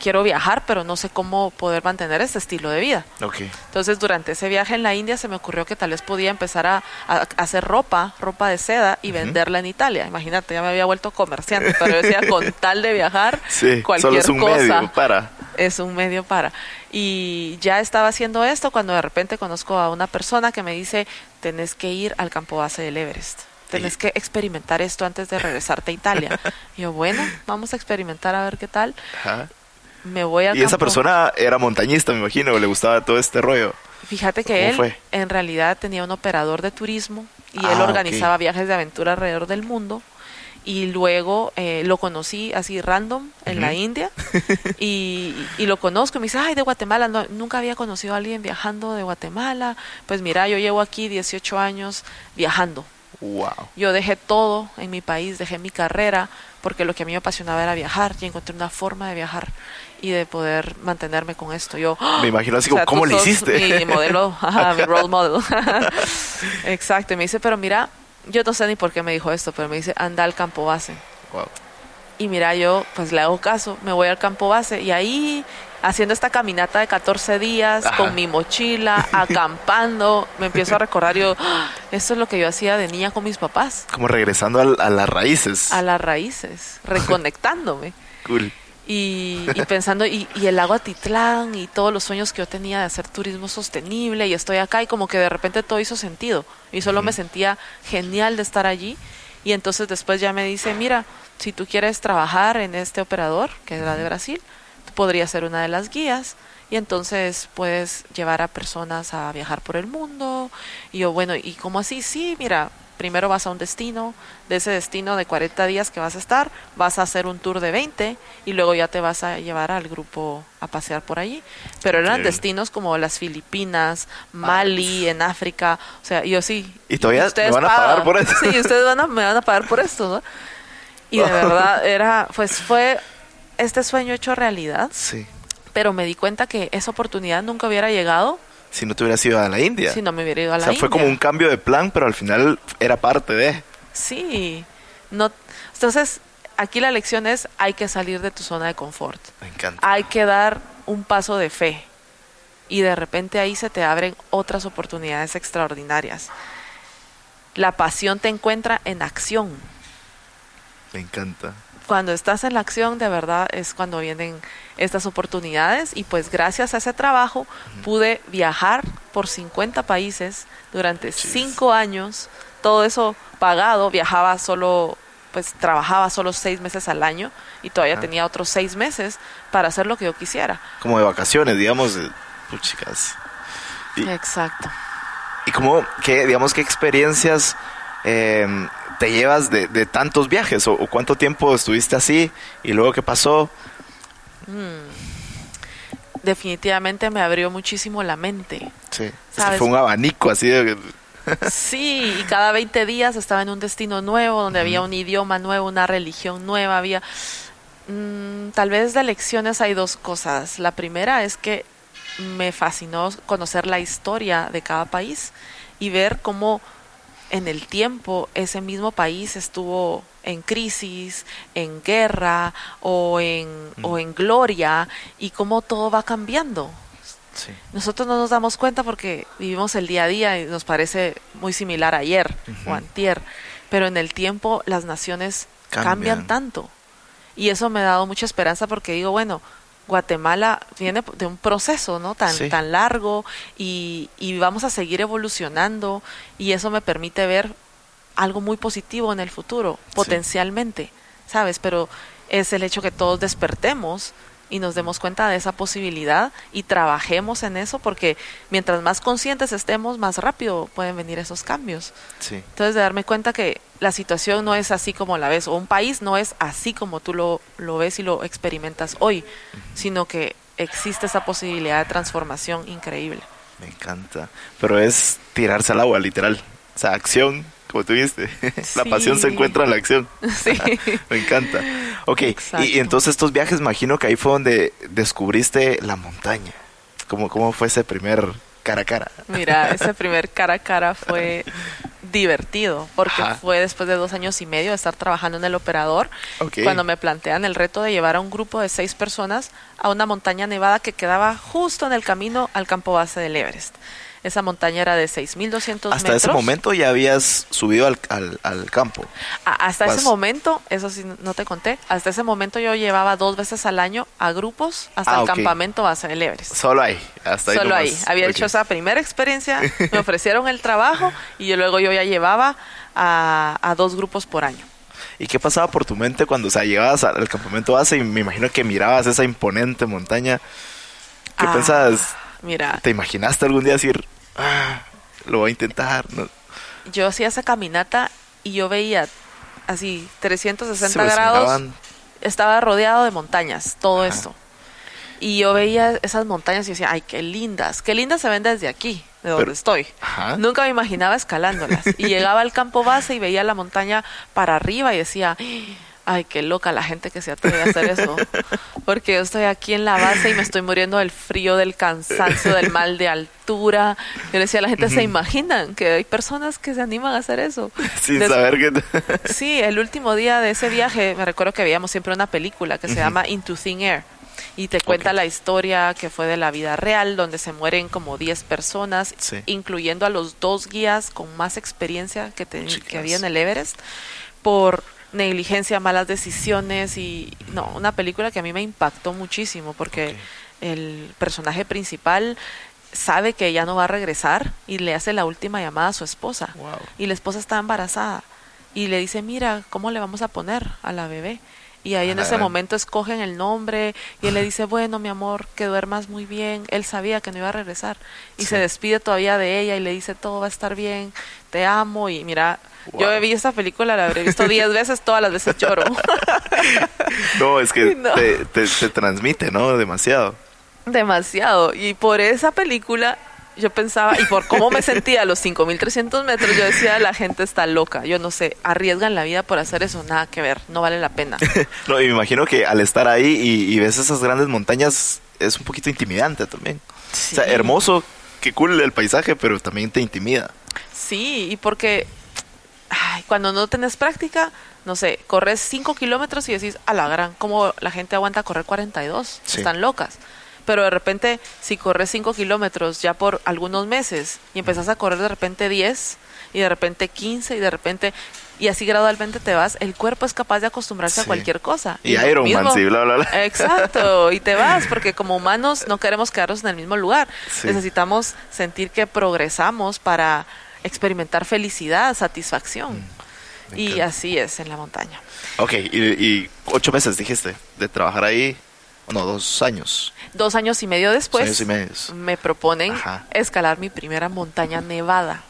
quiero viajar, pero no sé cómo poder mantener este estilo de vida. Entonces durante ese viaje en la India se me ocurrió que tal vez podía empezar a, hacer ropa, ropa de seda y venderla en Italia. Imagínate, ya me había vuelto comerciante, pero yo decía, con tal de viajar, Sí, cualquier solo es un cosa medio para... es un medio para. Y ya estaba haciendo esto cuando de repente conozco a una persona que me dice, tenés que ir al campo base del Everest. Tenés que experimentar esto antes de regresarte a Italia. Y yo, bueno, vamos a experimentar a ver qué tal. Ajá. Me voy al Y esa persona era montañista, me imagino, le gustaba todo este rollo. Fíjate que ¿Cómo él fue? en realidad tenía un operador de turismo y Ah, él ok. organizaba viajes de aventura alrededor del mundo. Y luego eh, lo conocí así random en la. India y, y lo conozco y me dice, ay, de Guatemala, no, nunca había conocido a alguien viajando de Guatemala. Pues mira, yo llevo aquí 18 años viajando. Wow. Yo dejé todo en mi país, dejé mi carrera, porque lo que a mí me apasionaba era viajar y encontré una forma de viajar y de poder mantenerme con esto. Yo, Me imagino así o sea, como, ¿cómo le hiciste? Mi modelo, ajá, mi role model. Exacto, y me dice, pero mira, yo no sé ni por qué me dijo esto, pero me dice, anda al campo base. Wow. Y mira, yo pues le hago caso, me voy al campo base y ahí haciendo esta caminata de 14 días Ajá. con mi mochila, acampando, me empiezo a recordar yo, "Ah, esto es lo que yo hacía de niña con mis papás, Como regresando a, las raíces. a las raíces, reconectándome. Cool. Y, y pensando, y, y el lago Atitlán y todos los sueños que yo tenía de hacer turismo sostenible y estoy acá y como que de repente todo hizo sentido y solo me sentía genial de estar allí y entonces después ya me dice, mira, si tú quieres trabajar en este operador, que es la de Brasil, tú podrías ser una de las guías y entonces puedes llevar a personas a viajar por el mundo y yo, bueno, ¿y cómo así? Sí, mira, primero vas a un destino, de ese destino de 40 días que vas a estar, vas a hacer un tour de 20 y luego ya te vas a llevar al grupo a pasear por allí. Pero eran destinos como las Filipinas, Mali, en África, o sea, yo sí. ¿Y todavía ustedes me van a pagar por eso? Sí, ustedes van a, me van a pagar por esto, ¿no? Y de verdad era, pues fue este sueño hecho realidad, Sí. pero me di cuenta que esa oportunidad nunca hubiera llegado Si no te hubieras ido a la India. si no me hubiera ido a o la sea, fue como India. un cambio de plan, pero al final era parte de. Sí, no, entonces aquí la lección es hay que salir de tu zona de confort, Me encanta. hay que dar un paso de fe y de repente ahí se te abren otras oportunidades extraordinarias. La pasión te encuentra en acción. Me encanta. Cuando estás en la acción, de verdad es cuando vienen estas oportunidades y pues gracias a ese trabajo pude viajar por 50 países durante cinco años, todo eso pagado, viajaba solo, pues trabajaba solo seis meses al año y todavía Ah. tenía otros seis meses para hacer lo que yo quisiera. Como de vacaciones, digamos. Puchicas. Y- Exacto. ¿Y cómo, qué, digamos, qué experiencias eh, te llevas de, de tantos viajes? O, o cuánto tiempo estuviste así? ¿Y luego qué pasó? Definitivamente me abrió muchísimo la mente. Sí. ¿Sabes? fue un abanico así de... Sí, y cada 20 días estaba en un destino nuevo, donde había un idioma nuevo, una religión nueva, había... Mm, tal vez de lecciones hay dos cosas. La primera es que me fascinó conocer la historia de cada país y ver cómo en el tiempo ese mismo país estuvo en crisis, en guerra o en, o en gloria y cómo todo va cambiando. Sí. Nosotros no nos damos cuenta porque vivimos el día a día y nos parece muy similar a ayer o antier, pero en el tiempo las naciones cambian. Cambian. tanto. Y eso me ha dado mucha esperanza porque digo, bueno, Guatemala viene de un proceso, ¿no? Tan, Sí. tan largo y, y vamos a seguir evolucionando y eso me permite ver algo muy positivo en el futuro, potencialmente, ¿sabes? Pero es el hecho que todos despertemos y nos demos cuenta de esa posibilidad y trabajemos en eso porque mientras más conscientes estemos, más rápido pueden venir esos cambios. Sí. Entonces, de darme cuenta que la situación no es así como la ves, o un país no es así como tú lo, lo ves y lo experimentas hoy, sino que existe esa posibilidad de transformación increíble. Me encanta. Pero es tirarse al agua, literal. O sea, acción, como tú dijiste. la pasión se Sí. encuentra en la acción. Sí. Me encanta. Ok, y, Exacto. y entonces estos viajes, imagino que ahí fue donde descubriste la montaña. ¿Cómo, cómo fue ese primer cara a cara? Mira, ese primer cara a cara fue divertido, porque Ajá. fue después de dos años y medio de estar trabajando en el operador, cuando me plantean el reto de llevar a un grupo de seis personas a una montaña nevada que quedaba justo en el camino al campo base del Everest. Esa montaña era de 6.200 Hasta metros. ese momento ya habías subido al, al, al campo. A- hasta Vas- ese momento, eso sí no te conté, hasta ese momento yo llevaba dos veces al año a grupos hasta Ah, el campamento base del Everest. Solo ahí. Hasta ahí Solo ahí. Había hecho esa primera experiencia, me ofrecieron el trabajo y yo luego yo ya llevaba a, a dos grupos por año. ¿Y qué pasaba por tu mente cuando o sea, llegabas al campamento base y me imagino que mirabas esa imponente montaña? ¿Qué Ah, pensabas? Mira, ¿Te imaginaste algún día decir, ah, lo voy a intentar? No. yo hacía esa caminata y yo veía así 360 Se me grados. Estaba rodeado de montañas, todo Ajá. esto. Y yo veía esas montañas y decía, ay, qué lindas, qué lindas se ven desde aquí, de donde Pero- estoy. Ajá. Nunca me imaginaba escalándolas. Y llegaba al campo base y veía la montaña para arriba y decía, ay, qué loca la gente que se atreve a hacer eso. Porque yo estoy aquí en la base y me estoy muriendo del frío, del cansancio, del mal de altura. Yo decía la gente, ¿se imaginan que hay personas que se animan a hacer eso? Sin Des- saber que... Sí, el último día de ese viaje, me recuerdo que veíamos siempre una película que se llama Into Thin Air. Y te cuenta la historia que fue de la vida real, donde se mueren como 10 personas, Sí. incluyendo a los dos guías con más experiencia que, te- que había en el Everest, por negligencia, malas decisiones y no, una película que a mí me impactó muchísimo porque el personaje principal sabe que ya no va a regresar y le hace la última llamada a su esposa Wow. y la esposa está embarazada y le dice, mira, ¿cómo le vamos a poner a la bebé? Y ahí en la ese momento escogen el nombre y él le dice, bueno, mi amor, que duermas muy bien. Él sabía que no iba a regresar y Sí. se despide todavía de ella y le dice, todo va a estar bien, te amo. Y mira, yo vi esta película, la habré visto 10 veces, todas las veces lloro. No, es que No. Te, te- te transmite, ¿no? Demasiado. Demasiado. Y por esa película yo pensaba, y por cómo me sentía a los 5.300 metros, yo decía, la gente está loca. Yo no sé, arriesgan la vida por hacer eso, nada que ver, no vale la pena. No, y me imagino que al estar ahí y, y ves esas grandes montañas es un poquito intimidante también. O sea, hermoso, qué cool el paisaje, pero también te intimida. Sí, y porque ay, cuando no tenés práctica, no sé, corres 5 kilómetros y decís, a la gran, ¿cómo la gente aguanta correr 42? Sí. Están locas. Pero de repente, si corres 5 kilómetros ya por algunos meses y empezás a correr de repente 10 y de repente 15 y de repente, y así gradualmente te vas, el cuerpo es capaz de acostumbrarse a cualquier cosa. Y lo Iron Man, sí, bla, bla, bla. Exacto, y te vas, porque como humanos no queremos quedarnos en el mismo lugar. Sí. Necesitamos sentir que progresamos para experimentar felicidad, satisfacción. Mm, y encanta. así es en la montaña. Ok, y, y ocho meses dijiste de trabajar ahí. No, dos años. Dos años y medio después, años y medio. me proponen Ajá. escalar mi primera montaña nevada.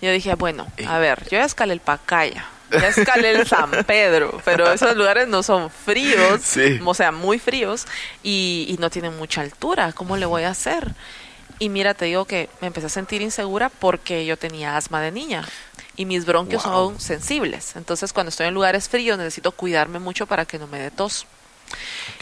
Yo dije, bueno, a ver, yo ya escalé el Pacaya, ya escalé el San Pedro, pero esos lugares no son fríos, Sí. o sea, muy fríos y, y no tienen mucha altura. ¿Cómo le voy a hacer? Y mira, te digo que me empecé a sentir insegura porque yo tenía asma de niña y mis bronquios Wow. son sensibles. Entonces, cuando estoy en lugares fríos, necesito cuidarme mucho para que no me dé tos.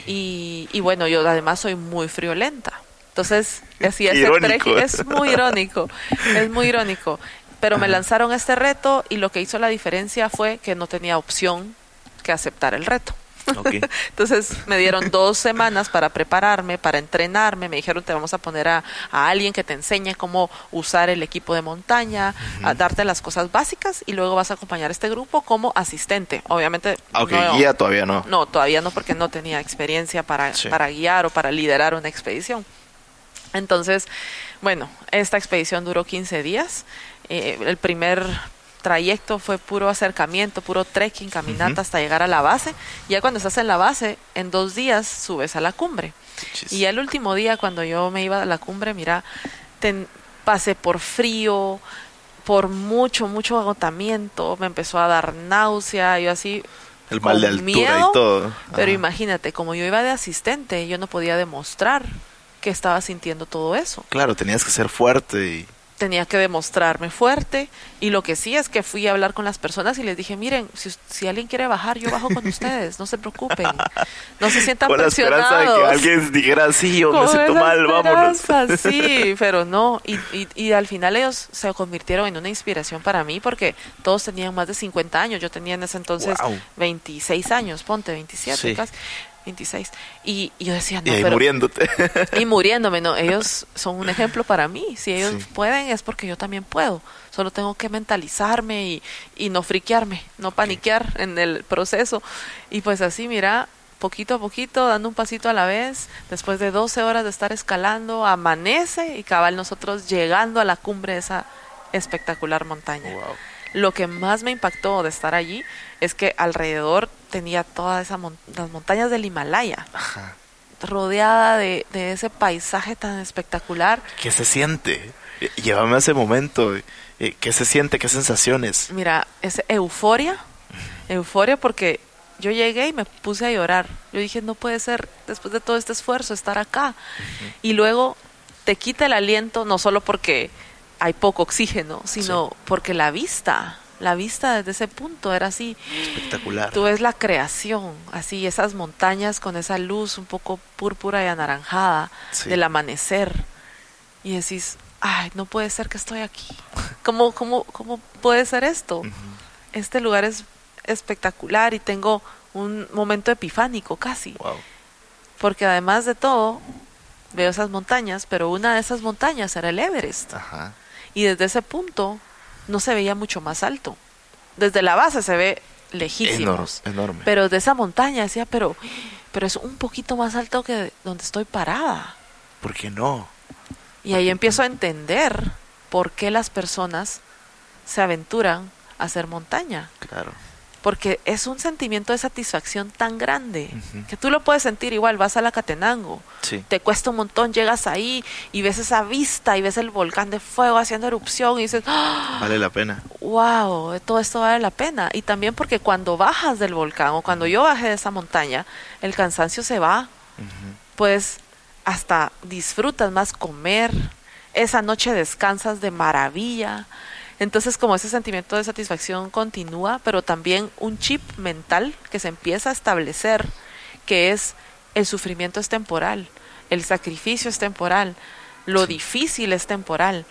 Y, y bueno, yo además soy muy friolenta. Entonces, así ese trekking es muy irónico, es muy irónico. Pero me lanzaron este reto y lo que hizo la diferencia fue que no tenía opción que aceptar el reto. Entonces me dieron dos semanas para prepararme, para entrenarme. Me dijeron, te vamos a poner a, a alguien que te enseñe cómo usar el equipo de montaña, a darte las cosas básicas y luego vas a acompañar a este grupo como asistente. Obviamente, Ah, no- guía todavía no. no, todavía no, porque no tenía experiencia para, Sí. para guiar o para liderar una expedición. Entonces, bueno, esta expedición duró 15 días. Eh, el primer trayecto fue puro acercamiento, puro trekking, caminata hasta llegar a la base. Ya cuando estás en la base, en dos días subes a la cumbre. Chis. Y ya el último día, cuando yo me iba a la cumbre, mira, ten- pasé por frío, por mucho, mucho agotamiento, me empezó a dar náusea, yo así El mal de altura miedo, y todo. pero imagínate, como yo iba de asistente, yo no podía demostrar que estaba sintiendo todo eso. Claro, tenías que ser fuerte y tenía que demostrarme fuerte y lo que sí es que fui a hablar con las personas y les dije, miren, si, si alguien quiere bajar, yo bajo con ustedes, no se preocupen, no se sientan con la esperanza presionados. de que alguien dijera, sí, yo me Con siento esa mal, vámonos. Sí, pero no. Y, y, y al final ellos se convirtieron en una inspiración para mí porque todos tenían más de 50 años. Yo tenía en ese entonces Wow. 26 años, ponte 27 Sí. casi. 26. Y, y yo decía, Y no, ahí pero... muriéndote. Y muriéndome, no. Ellos son un ejemplo para mí. Si ellos Sí. pueden es porque yo también puedo. Solo tengo que mentalizarme y, y no friquearme, no paniquear en el proceso. Y pues así, mira, poquito a poquito, dando un pasito a la vez, después de 12 horas de estar escalando, amanece y cabal nosotros llegando a la cumbre de esa espectacular montaña. Wow. Lo que más me impactó de estar allí es que alrededor tenía todas esas mon- las montañas del Himalaya, Ajá. rodeada de, de ese paisaje tan espectacular. ¿Qué se siente? Eh, Llévame a ese momento. eh, ¿Qué se siente? ¿Qué sensaciones? Mira, es euforia, euforia porque yo llegué y me puse a llorar. Yo dije, no puede ser, después de todo este esfuerzo, estar acá. Y luego te quita el aliento, no solo porque hay poco oxígeno, sino porque la vista, la vista desde ese punto era así. Espectacular. Tú ves la creación, así, esas montañas con esa luz un poco púrpura y anaranjada Sí. del amanecer. Y decís, ay, no puede ser que estoy aquí. ¿Cómo, cómo, cómo puede ser esto? Este lugar es espectacular y tengo un momento epifánico casi. Wow. Porque además de todo, veo esas montañas, pero una de esas montañas era el Everest. Ajá. Y desde ese punto no se veía mucho más alto. Desde la base se ve lejísimos. Enorme. Enorme. Pero de esa montaña decía, pero, pero es un poquito más alto que donde estoy parada. ¿Por qué no? Y ahí empiezo a entender por qué las personas se aventuran a hacer montaña. Claro. Porque es un sentimiento de satisfacción tan grande que tú lo puedes sentir igual, vas a la Catenango, Sí. te cuesta un montón, llegas ahí y ves esa vista y ves el volcán de fuego haciendo erupción y dices, ¡Ah! Vale la pena. wow, todo esto vale la pena. Y también porque cuando bajas del volcán o cuando yo bajé de esa montaña, el cansancio se va, pues hasta disfrutas más comer, esa noche descansas de maravilla. Entonces como ese sentimiento de satisfacción continúa, pero también un chip mental que se empieza a establecer, que es el sufrimiento es temporal, el sacrificio es temporal, lo difícil es temporal,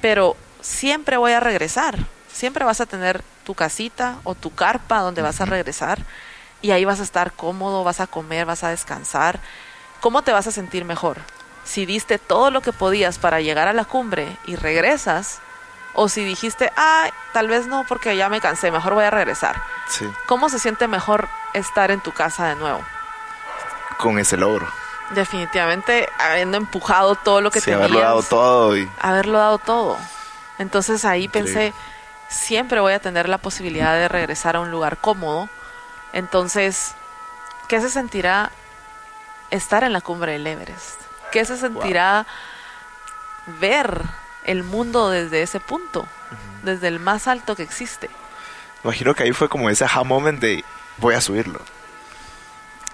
pero siempre voy a regresar, siempre vas a tener tu casita o tu carpa donde vas a regresar y ahí vas a estar cómodo, vas a comer, vas a descansar. ¿Cómo te vas a sentir mejor? Si diste todo lo que podías para llegar a la cumbre y regresas, o si dijiste, ah, tal vez no porque ya me cansé, mejor voy a regresar. Sí. ¿Cómo se siente mejor estar en tu casa de nuevo? Con ese logro. Definitivamente habiendo empujado todo lo que sí, tenías. haberlo dado todo y haberlo dado todo. Entonces ahí Increíble. pensé, siempre voy a tener la posibilidad de regresar a un lugar cómodo. Entonces, ¿qué se sentirá estar en la cumbre del Everest? ¿Qué se sentirá ver el mundo desde ese punto? Desde el más alto que existe. imagino que ahí fue como ese aha moment de voy a subirlo.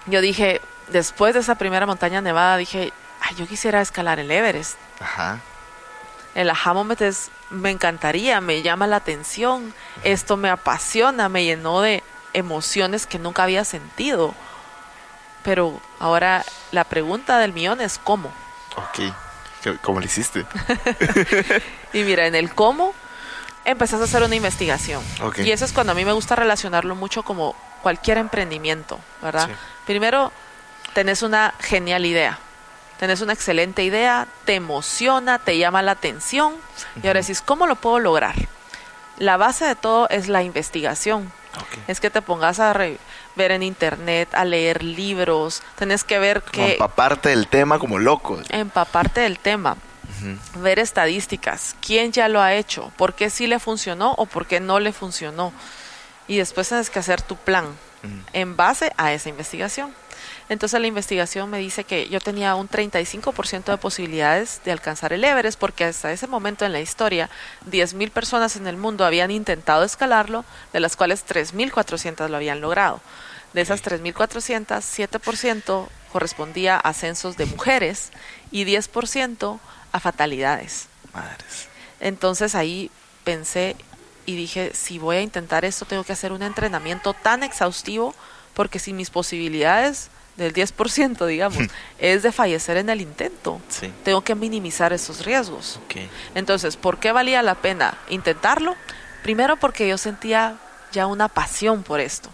Yo dije, después de esa primera montaña nevada, dije, ay, yo quisiera escalar el Everest. Ajá. El aha moment es, me encantaría, me llama la atención, esto me apasiona, me llenó de emociones que nunca había sentido. Pero ahora la pregunta del millón es cómo. Ok. ¿Qué- ¿Cómo lo hiciste? Y mira, en el cómo empezás a hacer una investigación. Y eso es cuando a mí me gusta relacionarlo mucho como cualquier emprendimiento, ¿verdad? Sí. Primero, tenés una genial idea. Tenés una excelente idea, te emociona, te llama la atención. Y ahora decís, ¿cómo lo puedo lograr? La base de todo es la investigación. Es que te pongas a re- ver en internet, a leer libros, tenés que ver Como que empaparte del tema como loco. empaparte del tema, ver estadísticas, quién ya lo ha hecho, por qué sí le funcionó o por qué no le funcionó. Y después tienes que hacer tu plan en base a esa investigación. Entonces la investigación me dice que yo tenía un 35% de posibilidades de alcanzar el Everest porque hasta ese momento en la historia 10.000 personas en el mundo habían intentado escalarlo, de las cuales 3.400 lo habían logrado. De esas 3.400, 7% correspondía a censos de mujeres y 10% a fatalidades. Madres. Entonces ahí pensé y dije, si voy a intentar esto, tengo que hacer un entrenamiento tan exhaustivo porque si mis posibilidades del 10%, digamos, es de fallecer en el intento, Sí. tengo que minimizar esos riesgos. Entonces, ¿por qué valía la pena intentarlo? Primero porque yo sentía ya una pasión por esto.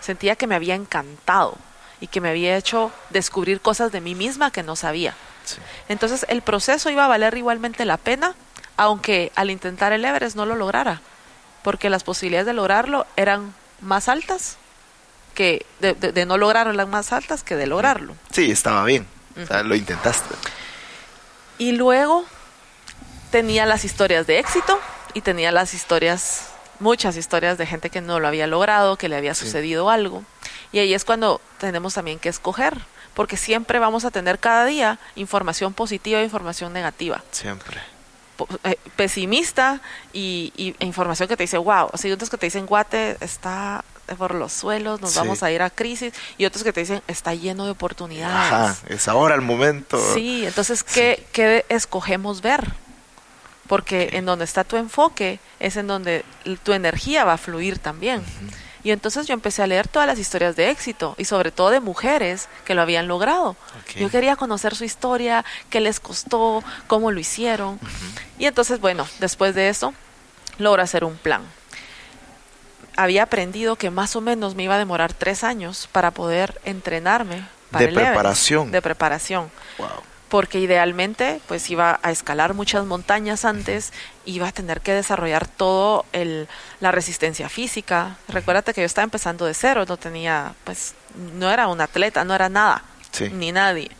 Sentía que me había encantado y que me había hecho descubrir cosas de mí misma que no sabía. Sí. Entonces, el proceso iba a valer igualmente la pena, aunque al intentar el Everest no lo lograra, porque las posibilidades de lograrlo eran más altas que de, de- de no lograrlo eran más altas que de lograrlo. Sí, estaba bien. O sea, lo intentaste. Y luego tenía las historias de éxito y tenía las historias, muchas historias de gente que no lo había logrado, que le había Sí. sucedido algo. Y ahí es cuando tenemos también que escoger, porque siempre vamos a tener cada día información positiva e información negativa. Siempre. Eh, pesimista y, y- e información que te dice, wow, otros que te dicen, Guate está por los suelos, nos Sí. vamos a ir a crisis, y otros que te dicen, está lleno de oportunidades. Ajá, es ahora el momento. Sí, entonces, ¿qué, qué escogemos ver? Porque en donde está tu enfoque es en donde tu energía va a fluir también. Y entonces yo empecé a leer todas las historias de éxito y sobre todo de mujeres que lo habían logrado. Yo quería conocer su historia, qué les costó, cómo lo hicieron. Y entonces, bueno, después de eso, logro hacer un plan. Había aprendido que más o menos me iba a demorar tres años para poder entrenarme. Para De el Everest. preparación. De preparación Wow. porque idealmente pues iba a escalar muchas montañas antes, iba a tener que desarrollar todo el la resistencia física. Recuérdate que yo estaba empezando de cero, no tenía pues no era un atleta, no era nada, Sí. ni nadie.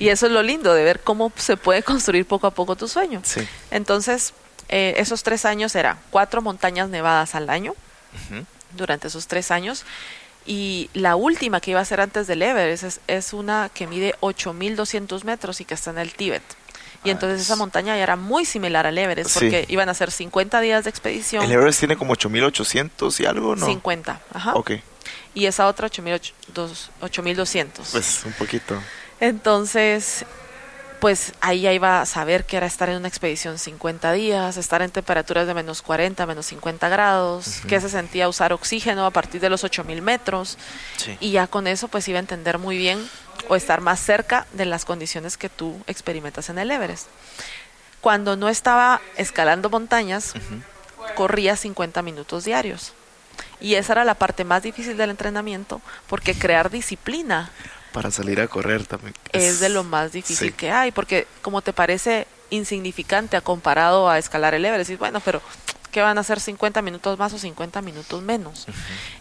Y eso es lo lindo de ver cómo se puede construir poco a poco tu sueño. Sí. Entonces, eh, esos tres años eran cuatro montañas nevadas al año Durante esos tres años. Y la última que iba a ser antes del Everest es, es una que mide 8.200 metros y que está en el Tíbet. Y Ah, entonces es- esa montaña ya era muy similar al Everest Sí. porque iban a ser 50 días de expedición. El Everest tiene como 8800 y algo, ¿no? 50, ajá. Ok, Y esa otra 8.200. 8.200. pues un poquito. Entonces, pues ahí ya iba a saber que era estar en una expedición 50 días, estar en temperaturas de menos 40, menos 50 grados, que se sentía usar oxígeno a partir de los 8000 metros. Sí. Y ya con eso, pues iba a entender muy bien o estar más cerca de las condiciones que tú experimentas en el Everest. Cuando no estaba escalando montañas, corría 50 minutos diarios. Y esa era la parte más difícil del entrenamiento, porque crear disciplina Para salir a correr también. es de lo más difícil sí. que hay, porque como te parece insignificante a comparado a escalar el Everest, y bueno, pero ¿qué van a hacer 50 minutos más o 50 minutos menos?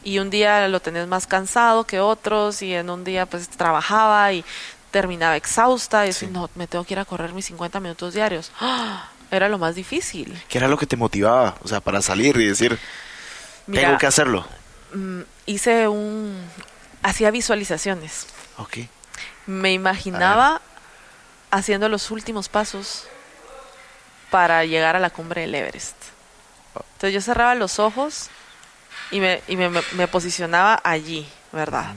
Y un día lo tenés más cansado que otros, y en un día pues trabajaba y terminaba exhausta, y decía, Sí. no, me tengo que ir a correr mis 50 minutos diarios. ¡Ah! Era lo más difícil. ¿Qué era lo que te motivaba? O sea, para salir y decir, Mira, tengo que hacerlo. mm, hice un... hacía visualizaciones. Ok. Me imaginaba haciendo los últimos pasos para llegar a la cumbre del Everest. Entonces yo cerraba los ojos y me, y me, posicionaba allí, ¿verdad?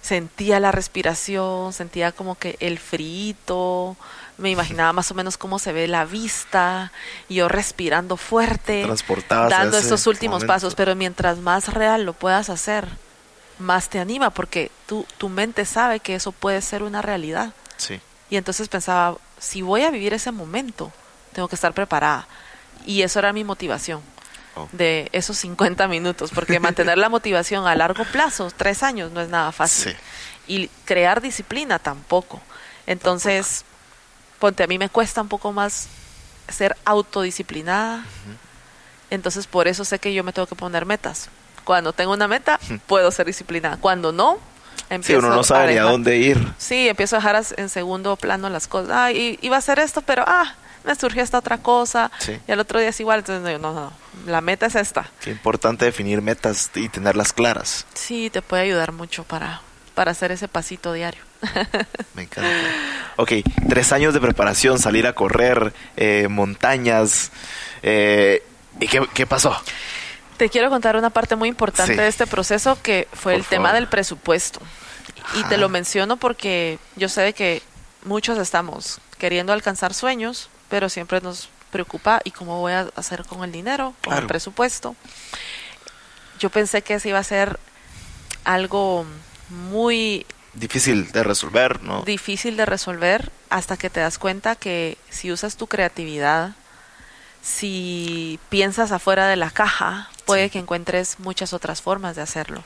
Sentía la respiración, sentía como que el frío, me imaginaba más o menos cómo se ve la vista, y yo respirando fuerte, dando estos últimos momento. pasos, pero mientras más real lo puedas hacer, más te anima, porque tu, tu mente sabe que eso puede ser una realidad. Sí. Y entonces pensaba, si voy a vivir ese momento, tengo que estar preparada. Y eso era mi motivación Oh. de esos 50 minutos, porque mantener la motivación a largo plazo, tres años, no es nada fácil. Sí. Y crear disciplina tampoco. Entonces, ponte, a mí me cuesta un poco más ser autodisciplinada. Entonces, por eso sé que yo me tengo que poner metas. Cuando tengo una meta, puedo ser disciplinada. Cuando no, Sí, empiezo uno no sabe ni a dónde ir. Sí, empiezo a dejar en segundo plano las cosas. Ah, y- iba a hacer esto, pero ah, me surgió esta otra cosa. Sí. Y al otro día es igual. Entonces, no, no, no, la meta es esta. Qué importante definir metas y tenerlas claras. Sí, te puede ayudar mucho para, para hacer ese pasito diario. Me encanta. Ok, tres años de preparación, salir a correr, eh, montañas. eh, ¿Y qué, qué pasó? Te quiero contar una parte muy importante Sí. de este proceso que fue Por el tema del presupuesto. Y te lo menciono porque yo sé de que muchos estamos queriendo alcanzar sueños, pero siempre nos preocupa y cómo voy a hacer con el dinero, con Claro. el presupuesto. Yo pensé que ese iba a ser algo muy Difícil de resolver, ¿no? difícil de resolver hasta que te das cuenta que si usas tu creatividad, si piensas afuera de la caja, puede Sí. que encuentres muchas otras formas de hacerlo.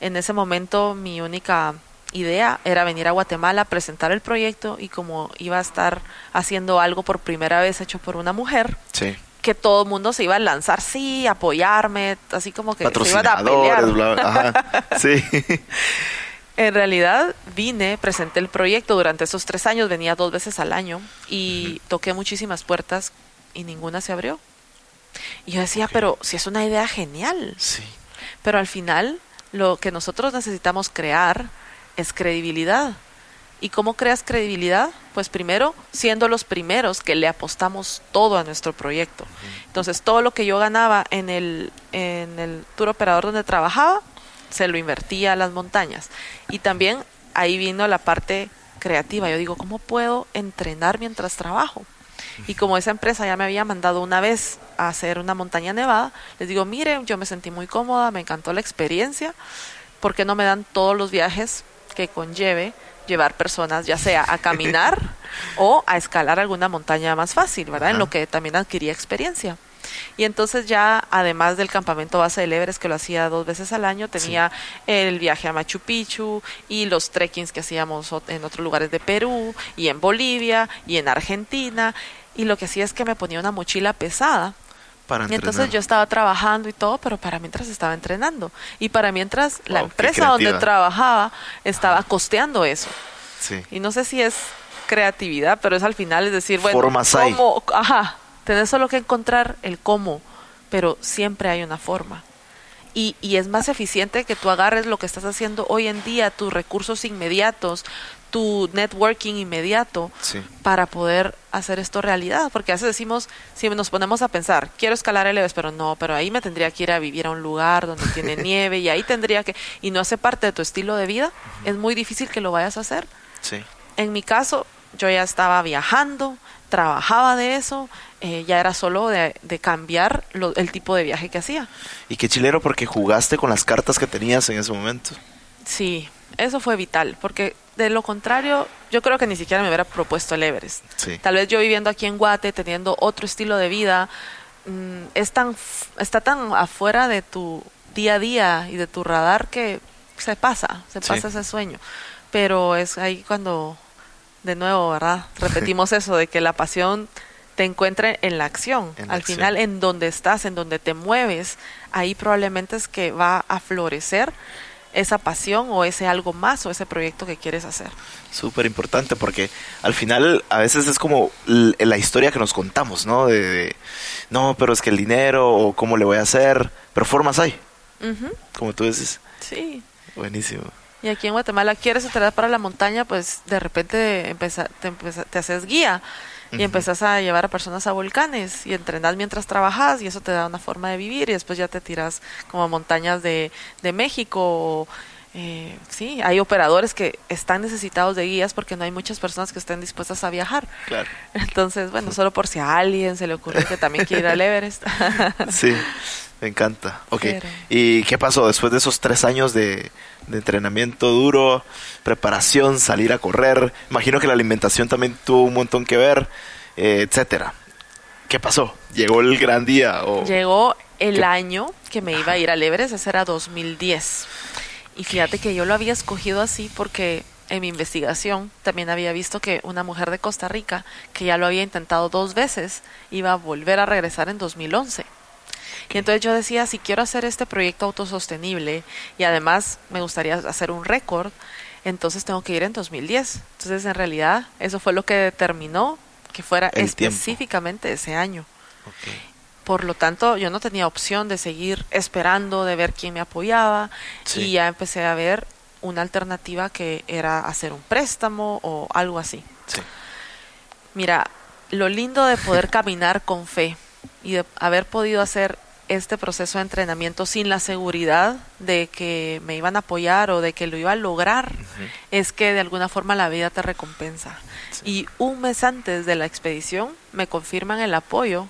En ese momento mi única idea era venir a Guatemala a presentar el proyecto y como iba a estar haciendo algo por primera vez hecho por una mujer, Sí. que todo el mundo se iba a lanzar, sí, apoyarme, así como que se iban a pelear. bla, ajá. Sí. En realidad vine, presenté el proyecto durante esos tres años, venía dos veces al año y toqué muchísimas puertas y ninguna se abrió. Y yo decía, pero si es una idea genial, Sí. pero al final lo que nosotros necesitamos crear es credibilidad. ¿Y cómo creas credibilidad? Pues primero siendo los primeros que le apostamos todo a nuestro proyecto. Entonces todo lo que yo ganaba en el, en el tour operador donde trabajaba, se lo invertía a las montañas. Y también ahí vino la parte creativa. Yo digo, ¿cómo puedo entrenar mientras trabajo? Y como esa empresa ya me había mandado una vez a hacer una montaña nevada, les digo, miren, yo me sentí muy cómoda, me encantó la experiencia, ¿por qué no me dan todos los viajes que conlleve llevar personas, ya sea a caminar o a escalar alguna montaña más fácil, ¿verdad? En lo que también adquiría experiencia. Y entonces ya, además del campamento base del Everest, que lo hacía dos veces al año, tenía el viaje a Machu Picchu y los trekkings que hacíamos en otros lugares de Perú y en Bolivia y en Argentina. Y lo que hacía es que me ponía una mochila pesada Para y entonces yo estaba trabajando y todo, pero para mientras estaba entrenando. Y para mientras la Wow, qué empresa donde trabajaba estaba costeando eso. Sí. Y no sé si es creatividad, pero es al final, es decir, bueno, Formas hay. Ajá, tenés solo que encontrar el cómo, pero siempre hay una forma. Y, y es más eficiente que tú agarres lo que estás haciendo hoy en día, tus recursos inmediatos, tu networking inmediato, Sí. para poder hacer esto realidad. Porque a veces decimos, si nos ponemos a pensar, quiero escalar el Everest, pero no, pero ahí me tendría que ir a vivir a un lugar donde tiene nieve y ahí tendría que, y no hace parte de tu estilo de vida, es muy difícil que lo vayas a hacer. Sí. En mi caso, yo ya estaba viajando, trabajaba de eso, eh, ya era solo de, de cambiar lo- el tipo de viaje que hacía. Y qué chilero porque jugaste con las cartas que tenías en ese momento. Sí, eso fue vital, porque de lo contrario, yo creo que ni siquiera me hubiera propuesto el Everest. Sí. Tal vez yo viviendo aquí en Guate, teniendo otro estilo de vida, mm, es tan, está tan afuera de tu día a día y de tu radar que se pasa, se Sí. pasa ese sueño. Pero es ahí cuando, de nuevo, ¿verdad? Repetimos eso, de que la pasión te encuentre en la acción. En la Al acción. final, en donde estás, en donde te mueves, ahí probablemente es que va a florecer esa pasión o ese algo más o ese proyecto que quieres hacer. Súper importante porque al final a veces es como la historia que nos contamos, ¿no? De, de, no, pero es que el dinero o cómo le voy a hacer, pero formas hay, Ujú, como tú dices. Sí. Buenísimo. Y aquí en Guatemala quieres entrenar para la montaña, pues de repente empeza- te, empeza- te haces guía y empezás a llevar a personas a volcanes y entrenas mientras trabajas y eso te da una forma de vivir y después ya te tiras como a montañas de, de México. o, eh, sí, hay operadores que están necesitados de guías porque no hay muchas personas que estén dispuestas a viajar. Claro. Entonces, bueno, solo por si a alguien se le ocurre que también quiere ir al Everest. Sí, me encanta. Ok. Pero- ¿Y qué pasó después de esos tres años de, de entrenamiento duro, preparación, salir a correr? Imagino que la alimentación también tuvo un montón que ver, eh, etcétera. ¿Qué pasó? ¿Llegó el gran día? O... Llegó el ¿Qué? año que me iba a ir al Everest, ese era 2010. Y fíjate que yo lo había escogido así porque en mi investigación también había visto que una mujer de Costa Rica, que ya lo había intentado dos veces, iba a volver a regresar en 2011. Y entonces yo decía, si quiero hacer este proyecto autosostenible y además me gustaría hacer un récord, entonces tengo que ir en 2010. Entonces en realidad eso fue lo que determinó que fuera El tiempo. específicamente ese año. Por lo tanto, yo no tenía opción de seguir esperando, de ver quién me apoyaba Sí. y ya empecé a ver una alternativa que era hacer un préstamo o algo así. Sí. Mira, lo lindo de poder caminar con fe y de haber podido hacer este proceso de entrenamiento sin la seguridad de que me iban a apoyar o de que lo iba a lograr, es que de alguna forma la vida te recompensa. Y un mes antes de la expedición me confirman el apoyo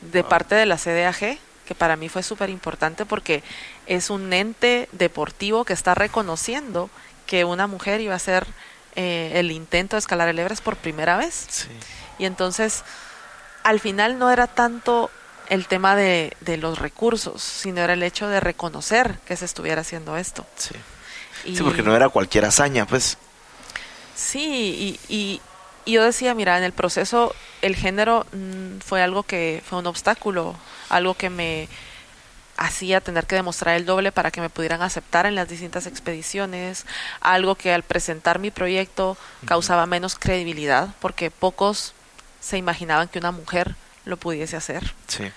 de parte de la CDAG, que para mí fue súper importante porque es un ente deportivo que está reconociendo que una mujer iba a hacer eh, el intento de escalar el Everest por primera vez. Sí. Y entonces, al final no era tanto el tema de, de los recursos, sino era el hecho de reconocer que se estuviera haciendo esto. Sí. Y- Sí, porque no era cualquier hazaña, pues. Sí, y, y- y yo decía, mira, en el proceso el género mm, fue algo que fue un obstáculo, algo que me hacía tener que demostrar el doble para que me pudieran aceptar en las distintas expediciones, algo que al presentar mi proyecto causaba menos credibilidad, porque pocos se imaginaban que una mujer lo pudiese hacer. Sí.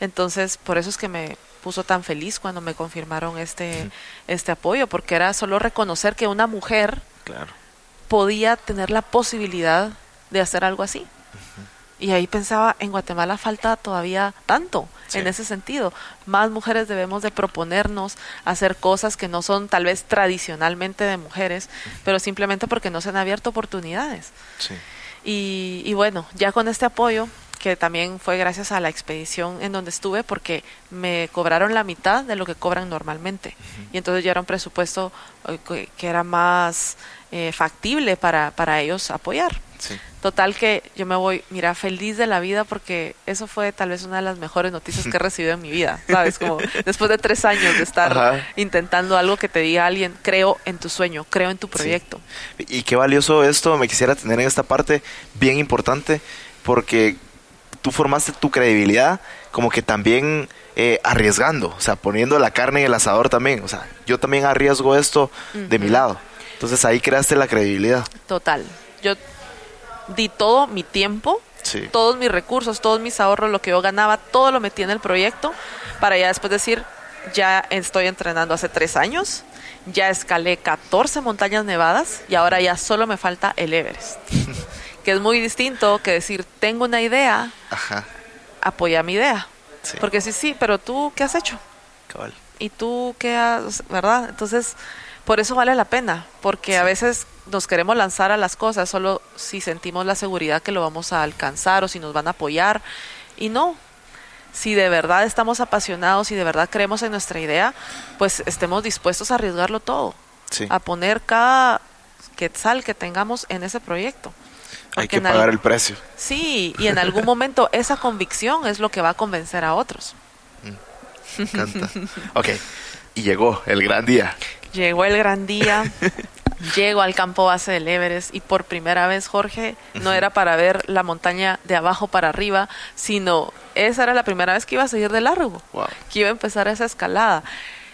Entonces, por eso es que me puso tan feliz cuando me confirmaron este, este apoyo, porque era solo reconocer que una mujer Claro. podía tener la posibilidad de hacer algo así. Y ahí pensaba, en Guatemala falta todavía tanto Sí. en ese sentido. Más mujeres debemos de proponernos hacer cosas que no son tal vez tradicionalmente de mujeres, pero simplemente porque no se han abierto oportunidades. Sí. Y, y bueno, ya con este apoyo, que también fue gracias a la expedición en donde estuve, porque me cobraron la mitad de lo que cobran normalmente. Y entonces ya era un presupuesto eh, que, que era más eh, factible para, para ellos apoyar. Sí. Total que yo me voy, mira, feliz de la vida porque eso fue tal vez una de las mejores noticias que he recibido en mi vida, ¿sabes? Como después de tres años de estar Ajá. intentando algo que te diga alguien, creo en tu sueño, creo en tu proyecto. Y qué valioso esto me quisiera tener en esta parte, bien importante, porque tú formaste tu credibilidad como que también eh, arriesgando, o sea, poniendo la carne en el asador también. O sea, yo también arriesgo esto de mi lado. Entonces ahí creaste la credibilidad. Total. Yo di todo mi tiempo, Sí. todos mis recursos, todos mis ahorros, lo que yo ganaba, todo lo metí en el proyecto para ya después decir, ya estoy entrenando hace tres años, ya escalé 14 montañas nevadas y ahora ya solo me falta el Everest. que es muy distinto que decir, tengo una idea, Ajá. apoya mi idea. Sí. Porque sí, sí, pero tú, ¿qué has hecho? ¿Y tú qué has, verdad? Entonces, por eso vale la pena, porque a veces nos queremos lanzar a las cosas solo si sentimos la seguridad que lo vamos a alcanzar o si nos van a apoyar. Y no, si de verdad estamos apasionados y de verdad creemos en nuestra idea, pues estemos dispuestos a arriesgarlo todo, Sí. a poner cada quetzal que tengamos en ese proyecto. Hay Porque que al- pagar el precio. Sí, y en algún momento esa convicción es lo que va a convencer a otros. Me encanta. ok. Y llegó el gran día. Llegó el gran día, llego al campo base del Everest y por primera vez, Jorge, no era para ver la montaña de abajo para arriba, sino esa era la primera vez que iba a seguir de largo, Wow. que iba a empezar esa escalada.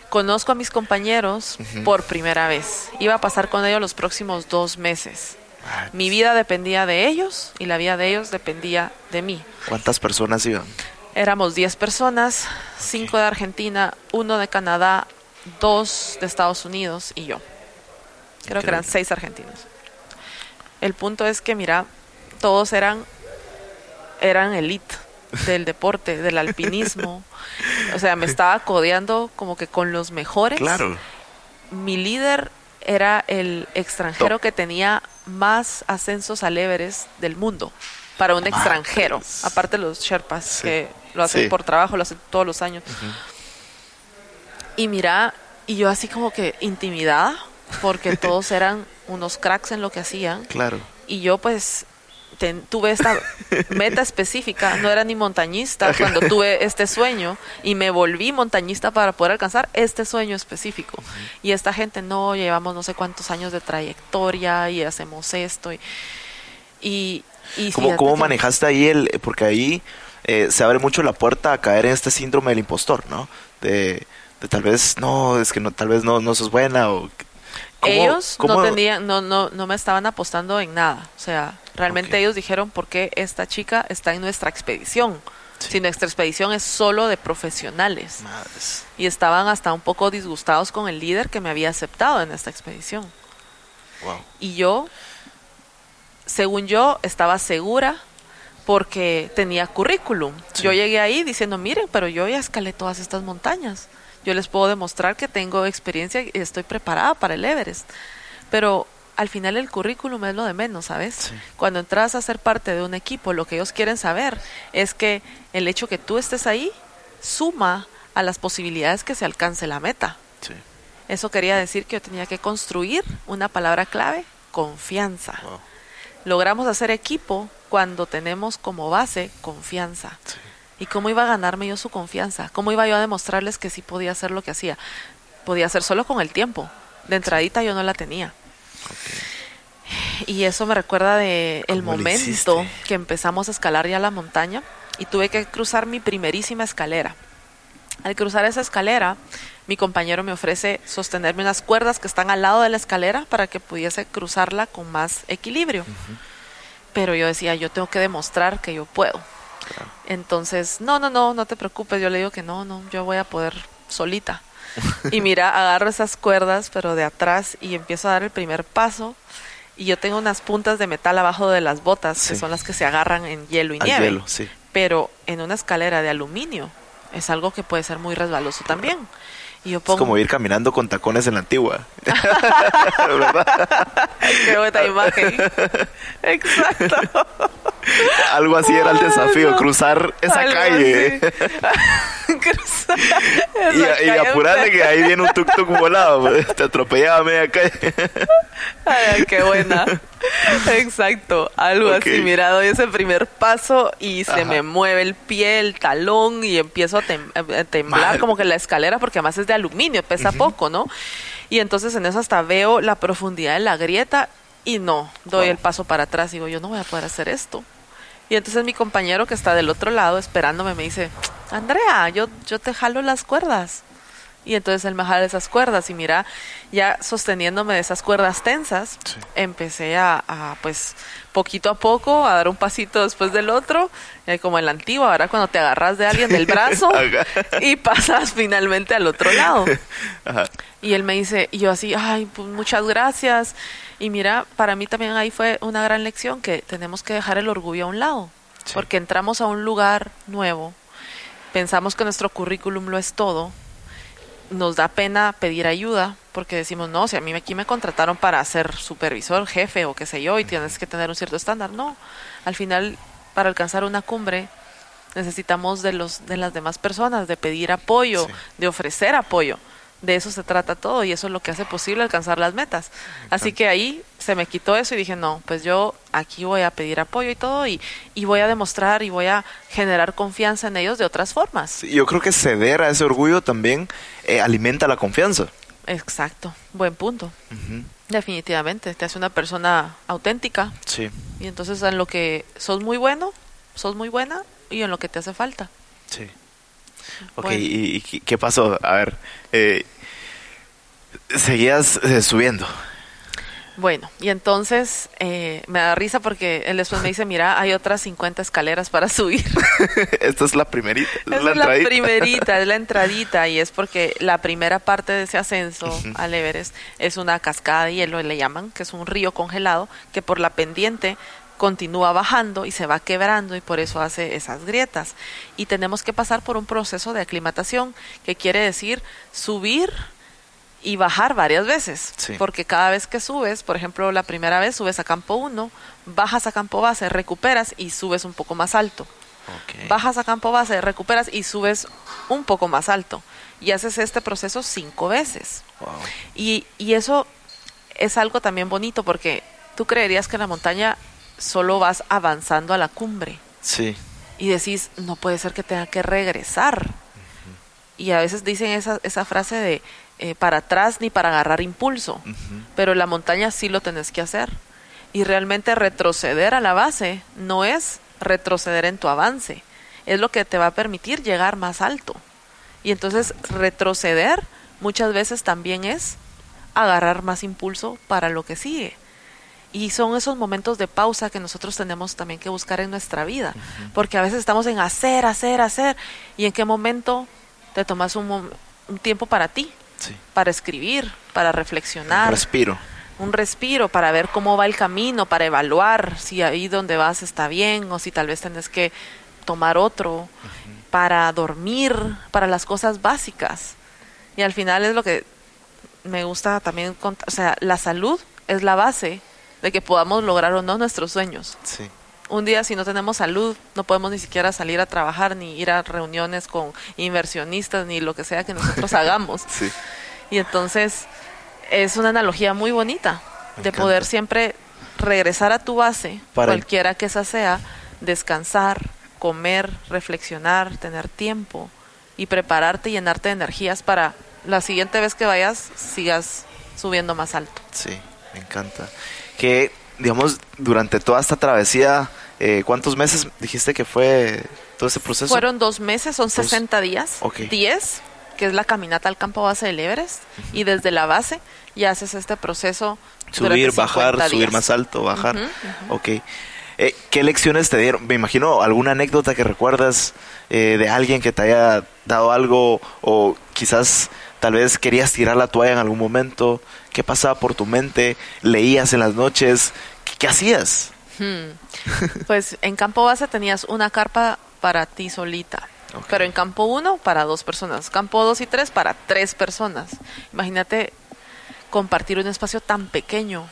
Conozco a mis compañeros por primera vez. Iba a pasar con ellos los próximos dos meses. Mi vida dependía de ellos y la vida de ellos dependía de mí. ¿Cuántas personas iban? Éramos 10 personas, 5 de Argentina, uno de Canadá, dos de Estados Unidos y yo. Creo que eran. 6 argentinos. El punto es que, mira, todos eran, eran elite del deporte, del alpinismo. O sea, me estaba codeando como que con los mejores. Claro. Mi líder era el extranjero Top. que tenía más ascensos al Everest del mundo para un extranjero, aparte los Sherpas Sí. que lo hacen Sí. por trabajo, lo hacen todos los años. Y mira, y yo así como que intimidada, porque todos eran unos cracks en lo que hacían, Claro. y yo pues ten- tuve esta meta específica, no era ni montañista cuando tuve este sueño y me volví montañista para poder alcanzar este sueño específico. Y esta gente, no, llevamos no sé cuántos años de trayectoria y hacemos esto. Y, y, y ¿Cómo, manejaste ahí el...? Porque ahí eh, se abre mucho la puerta a caer en este síndrome del impostor, ¿no? De, de tal vez, no, es que no, tal vez no, no sos buena o... ¿cómo- ellos no tenían, no, no, no me estaban apostando en nada. O sea, realmente ellos dijeron por qué esta chica está en nuestra expedición. Sí. Si nuestra expedición es solo de profesionales. Madres. y estaban hasta un poco disgustados con el líder que me había aceptado en esta expedición. Wow. Y yo, según yo, estaba segura porque tenía currículum. Yo llegué ahí diciendo, miren, pero yo ya escalé todas estas montañas. Yo les puedo demostrar que tengo experiencia y estoy preparada para el Everest. Pero al final el currículum es lo de menos, ¿sabes? Cuando entras a ser parte de un equipo, lo que ellos quieren saber es que el hecho que tú estés ahí suma a las posibilidades que se alcance la meta. Eso quería decir que yo tenía que construir una palabra clave, confianza. Logramos hacer equipo cuando tenemos como base confianza. ¿Y cómo iba a ganarme yo su confianza? ¿Cómo iba yo a demostrarles que sí podía hacer lo que hacía? Podía hacer solo con el tiempo. De entradita yo no la tenía. Y eso me recuerda de el momento que empezamos a escalar ya la montaña y tuve que cruzar mi primerísima escalera. Al cruzar esa escalera, mi compañero me ofrece sostenerme unas cuerdas que están al lado de la escalera para que pudiese cruzarla con más equilibrio. Pero yo decía, yo tengo que demostrar que yo puedo. Entonces, no, no, no, no te preocupes. Yo le digo que no, no, yo voy a poder solita. y mira, agarro esas cuerdas, pero de atrás y empiezo a dar el primer paso. Y yo tengo unas puntas de metal abajo de las botas, que son las que se agarran en hielo y nieve. Pero en una escalera de aluminio es algo que puede ser muy resbaloso también. Es como ir caminando con tacones en la antigua. Qué buena imagen. Exacto. Algo así era el desafío, cruzar esa calle. cruzar y, apurarle que ahí viene un tuk tuk volado, pues, te atropellaba a media calle. Ay, qué buena. Exacto, algo así. Mira, doy ese primer paso y se me mueve el pie, el talón y empiezo a, temblar como que la escalera, porque además es de aluminio, pesa poco, ¿no? Y entonces en eso hasta veo la profundidad de la grieta y no, doy el paso para atrás. Digo, yo no voy a poder hacer esto. Y entonces mi compañero que está del otro lado esperándome me dice, Andrea, yo, yo te jalo las cuerdas. Y entonces él me jala esas cuerdas y mira, ya sosteniéndome de esas cuerdas tensas, empecé a, pues, poquito a poco, a dar un pasito después del otro, eh, como el antiguo, ahora cuando te agarras de alguien del brazo y pasas finalmente al otro lado. Y él me dice, y yo así, ay, pues muchas gracias. Y mira, para mí también ahí fue una gran lección que tenemos que dejar el orgullo a un lado, porque entramos a un lugar nuevo, pensamos que nuestro currículum lo es todo, nos da pena pedir ayuda, porque decimos, no, si a mí aquí me contrataron para ser supervisor, jefe o qué sé yo, y tienes que tener un cierto estándar. No, al final, para alcanzar una cumbre, necesitamos de, los, de las demás personas, de pedir apoyo, de ofrecer apoyo de eso se trata todo y eso es lo que hace posible alcanzar las metas. Así que ahí se me quitó eso y dije, no, pues yo aquí voy a pedir apoyo y todo y, y voy a demostrar y voy a generar confianza en ellos de otras formas. yo creo que ceder a ese orgullo también eh, alimenta la confianza. Exacto, buen punto. Definitivamente, te hace una persona auténtica. Sí. Y entonces en lo que sos muy bueno, sos muy buena y en lo que te hace falta. Sí. Ok, ¿y, qué pasó? A ver, eh, seguías eh, subiendo. Bueno, y entonces eh, me da risa porque él después me dice, mira, hay otras 50 escaleras para subir. Esta es la primerita. Es, la, la primerita, es la entradita y es porque la primera parte de ese ascenso al Everest es una cascada de hielo, le llaman, que es un río congelado que por la pendiente continúa bajando y se va quebrando y por eso hace esas grietas. Y tenemos que pasar por un proceso de aclimatación, que quiere decir subir y bajar varias veces, porque cada vez que subes, por ejemplo, la primera vez subes a campo 1, bajas a campo base, recuperas y subes un poco más alto. Bajas a campo base, recuperas y subes un poco más alto. Y haces este proceso cinco veces. Y, y eso es algo también bonito porque tú creerías que en la montaña solo vas avanzando a la cumbre. Sí. Y decís, no puede ser que tenga que regresar. Y a veces dicen esa, esa frase de eh, para atrás ni para agarrar impulso. Pero en la montaña sí lo tenés que hacer. Y realmente retroceder a la base no es retroceder en tu avance. Es lo que te va a permitir llegar más alto. Y entonces retroceder muchas veces también es agarrar más impulso para lo que sigue. Y son esos momentos de pausa que nosotros tenemos también que buscar en nuestra vida, porque a veces estamos en hacer, hacer, hacer, y en qué momento te tomas un, tiempo para ti, para escribir, para reflexionar. respiro. un respiro para ver cómo va el camino, para evaluar si ahí donde vas está bien o si tal vez tenés que tomar otro, para dormir, para las cosas básicas. Y al final es lo que me gusta también contar, o sea, la salud es la base de que podamos lograr o no nuestros sueños. Sí. Un día si no tenemos salud, no podemos ni siquiera salir a trabajar, ni ir a reuniones con inversionistas, ni lo que sea que nosotros hagamos. Sí. Y entonces es una analogía muy bonita Me de encanta. poder siempre regresar a tu base, Para cualquiera que esa sea, descansar, comer, reflexionar, tener tiempo y prepararte y llenarte de energías para la siguiente vez que vayas sigas subiendo más alto. Sí, me encanta. Que, digamos, durante toda esta travesía, eh, ¿cuántos meses dijiste que fue todo ese proceso? Fueron dos meses, son 60 días, Ok. 10, que es la caminata al campo base del Everest, y desde la base ya haces este proceso. Subir, bajar, 50 subir más alto, bajar. Ujú, Ok. Eh, ¿Qué lecciones te dieron? Me imagino alguna anécdota que recuerdas eh, de alguien que te haya dado algo o quizás tal vez querías tirar la toalla en algún momento. ¿Qué pasaba por tu mente? ¿Leías en las noches? ¿Qué, qué hacías? Hmm. Pues en campo base tenías una carpa para ti solita. Pero en campo 1 para dos personas. Campo 2 y 3 para tres personas. Imagínate compartir un espacio tan pequeño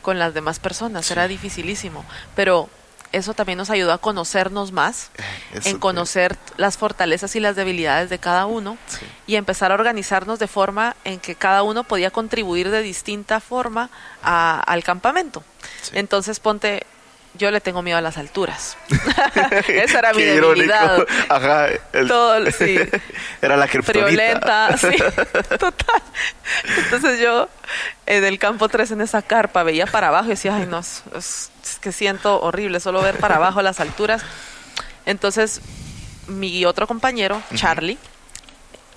con las demás personas. Era dificilísimo. Pero eso también nos ayudó a conocernos más, Eso en conocer las fortalezas y las debilidades de cada uno Sí. y empezar a organizarnos de forma en que cada uno podía contribuir de distinta forma a- al campamento. Sí. Entonces ponte, yo le tengo miedo a las alturas. Esa era mi Qué irónico. debilidad. Ajá. el- Todo, sí. Era la. Friolenta, sí, total. Entonces yo en el campo 3 en esa carpa veía para abajo y decía, ay no, es, es- es que siento horrible solo ver para abajo las alturas. Entonces mi otro compañero, Charlie,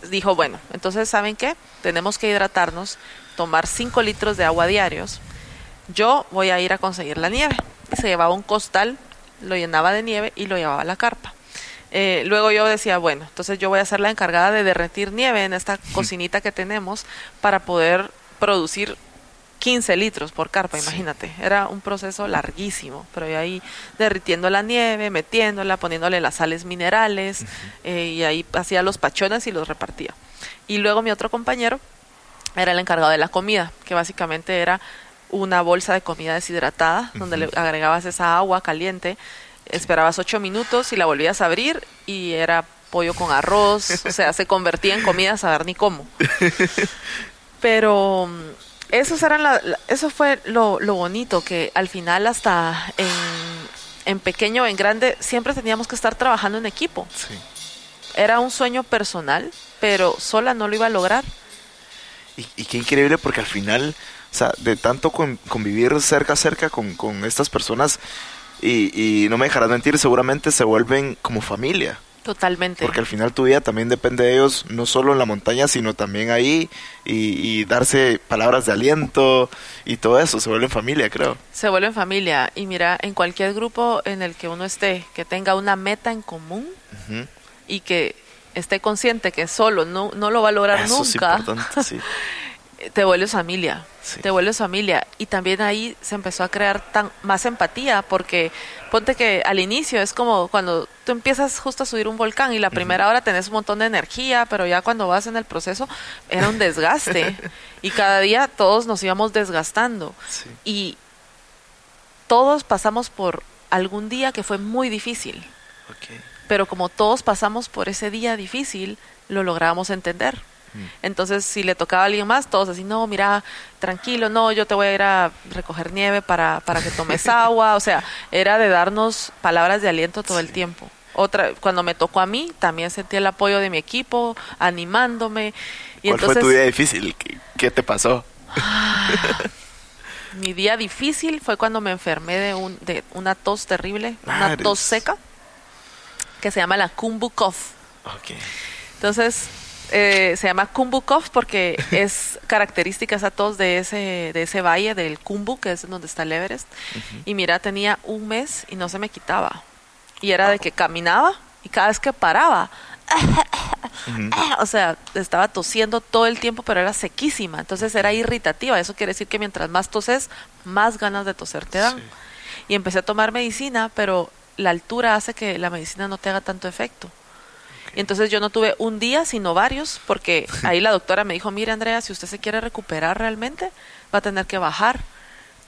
dijo, bueno, entonces ¿saben qué? Tenemos que hidratarnos, tomar 5 litros de agua diarios. Yo voy a ir a conseguir la nieve. Y se llevaba un costal, lo llenaba de nieve y lo llevaba a la carpa. Eh, luego yo decía, bueno, entonces yo voy a ser la encargada de derretir nieve en esta cocinita que tenemos para poder producir 15 litros por carpa, Sí. imagínate. Era un proceso larguísimo, pero yo ahí derritiendo la nieve, metiéndola, poniéndole las sales minerales, eh, y ahí hacía los pachones y los repartía. Y luego mi otro compañero era el encargado de la comida, que básicamente era una bolsa de comida deshidratada, donde le agregabas esa agua caliente, esperabas ocho minutos y la volvías a abrir y era pollo con arroz, o sea, se convertía en comida a saber ni cómo. Pero mm, esos eran la- la- eso fue lo, lo bonito, que al final hasta en, en pequeño o en grande siempre teníamos que estar trabajando en equipo. Sí. Era un sueño personal, pero sola no lo iba a lograr. Y, y qué increíble porque al final, o sea, de tanto con- convivir cerca a cerca con, con estas personas, y, y no me dejarás mentir, seguramente se vuelven como familia. Totalmente. Porque al final tu vida también depende de ellos, no solo en la montaña, sino también ahí, y, y darse palabras de aliento y todo eso, se vuelven familia, creo. Se vuelven familia. Y mira, en cualquier grupo en el que uno esté, que tenga una meta en común y que esté consciente que solo no, no lo va a lograr Eso es nunca, importante, sí. te vuelves familia. Sí. Te vuelves familia. Y también ahí se empezó a crear tan, más empatía, porque ponte que al inicio es como cuando tú empiezas justo a subir un volcán y la primera hora tenés un montón de energía, pero ya cuando vas en el proceso era un desgaste. y cada día todos nos íbamos desgastando. Sí. Y todos pasamos por algún día que fue muy difícil, pero como todos pasamos por ese día difícil, lo logramos entender. Mm. Entonces, si le tocaba a alguien más, todos así, no, mira, tranquilo, no, yo te voy a ir a recoger nieve para, para que tomes agua. O sea, era de darnos palabras de aliento todo el tiempo. Otra, cuando me tocó a mí, también sentí el apoyo de mi equipo, animándome. Y ¿Cuál entonces, fue tu día difícil? ¿Qué, qué te pasó? mi día difícil fue cuando me enfermé de, un, de una tos terrible, una tos seca, que se llama la Kumbu Cough. Ok. Entonces, eh, se llama Kumbu Cough porque es característica esa tos de ese, de ese valle del Kumbu, que es donde está el Everest. Y mira, tenía un mes y no se me quitaba. Y era de que caminaba y cada vez que paraba, o sea, estaba tosiendo todo el tiempo, pero era sequísima, entonces era irritativa. Eso quiere decir que mientras más toses, más ganas de toser te dan. Y empecé a tomar medicina, pero la altura hace que la medicina no te haga tanto efecto. Y entonces yo no tuve un día, sino varios, porque ahí la doctora me dijo, mire Andrea, si usted se quiere recuperar realmente, va a tener que bajar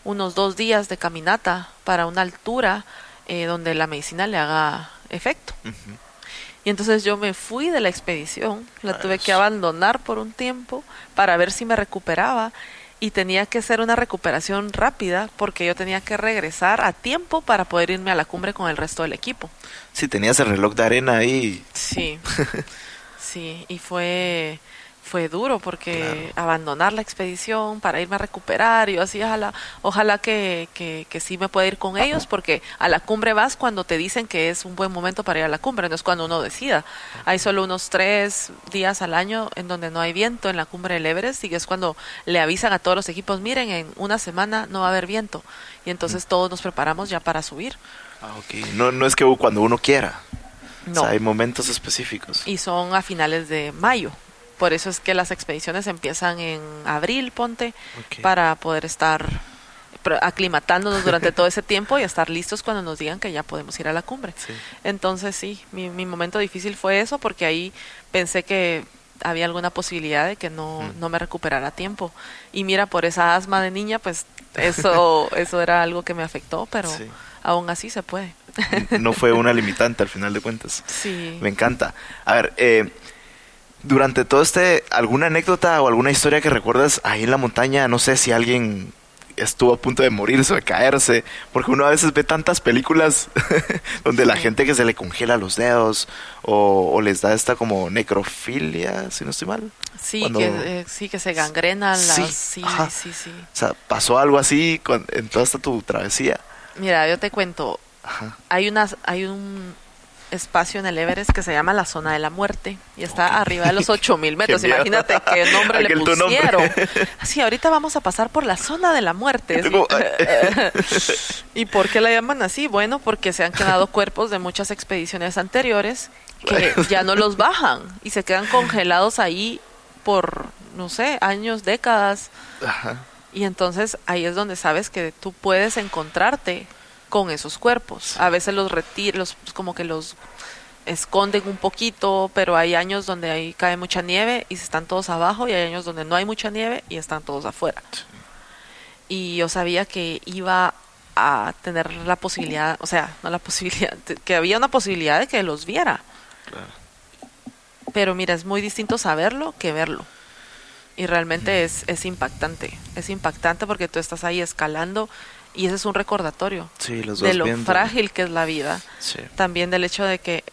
unos dos días de caminata para una altura eh, donde la medicina le haga efecto. Y entonces yo me fui de la expedición, la tuve que abandonar por un tiempo para ver si me recuperaba y tenía que ser una recuperación rápida porque yo tenía que regresar a tiempo para poder irme a la cumbre con el resto del equipo. Sí, tenías el reloj de arena ahí. Sí, sí, y fue fue duro porque abandonar la expedición para irme a recuperar, yo así ojalá, ojalá que, que, que, sí me pueda ir con ellos porque a la cumbre vas cuando te dicen que es un buen momento para ir a la cumbre, no es cuando uno decida. Hay solo unos tres días al año en donde no hay viento en la cumbre del Everest y es cuando le avisan a todos los equipos, miren, en una semana no va a haber viento y entonces todos nos preparamos ya para subir. Ah. No, no es que cuando uno quiera. No. O sea, hay momentos específicos. Y son a finales de mayo. Por eso es que las expediciones empiezan en abril, ponte, okay. para poder estar aclimatándonos durante todo ese tiempo y estar listos cuando nos digan que ya podemos ir a la cumbre. Sí. Entonces sí, mi, mi, momento difícil fue eso porque ahí pensé que había alguna posibilidad de que no, mm. no me recuperara a tiempo. Y mira, por esa asma de niña, pues eso, eso era algo que me afectó, pero sí. aún así se puede. No fue una limitante al final de cuentas. Sí. Me encanta. A ver, eh, durante todo este, ¿alguna anécdota o alguna historia que recuerdas ahí en la montaña? No sé si alguien estuvo a punto de morirse o de caerse, porque uno a veces ve tantas películas donde la gente que se le congela los dedos o, o, les da esta como necrofilia, si no estoy mal. Sí, Cuando... que, eh, sí que se gangrenan las... Sí, sí, sí, sí, O sea, ¿pasó algo así con, en toda esta tu travesía? Mira, yo te cuento, Ajá. hay unas, hay un, espacio en el Everest que se llama la zona de la muerte y está okay. arriba de los 8000 metros. qué Imagínate qué nombre le pusieron. Sí, ahorita vamos a pasar por la zona de la muerte. ¿Y por qué la llaman así? Bueno, porque se han quedado cuerpos de muchas expediciones anteriores que ya no los bajan y se quedan congelados ahí por, no sé, años, décadas. Ajá. Y entonces ahí es donde sabes que tú puedes encontrarte con esos cuerpos. A veces los retiran, los, como que los esconden un poquito, pero hay años donde ahí cae mucha nieve y están todos abajo y hay años donde no hay mucha nieve y están todos afuera. Y yo sabía que iba a tener la posibilidad, o sea, no la posibilidad, que había una posibilidad de que los viera. Claro. Pero mira, es muy distinto saberlo que verlo. Y realmente mm. es, es impactante. Es impactante porque tú estás ahí escalando y ese es un recordatorio sí, los de lo viendo. frágil que es la vida. Sí. También del hecho de que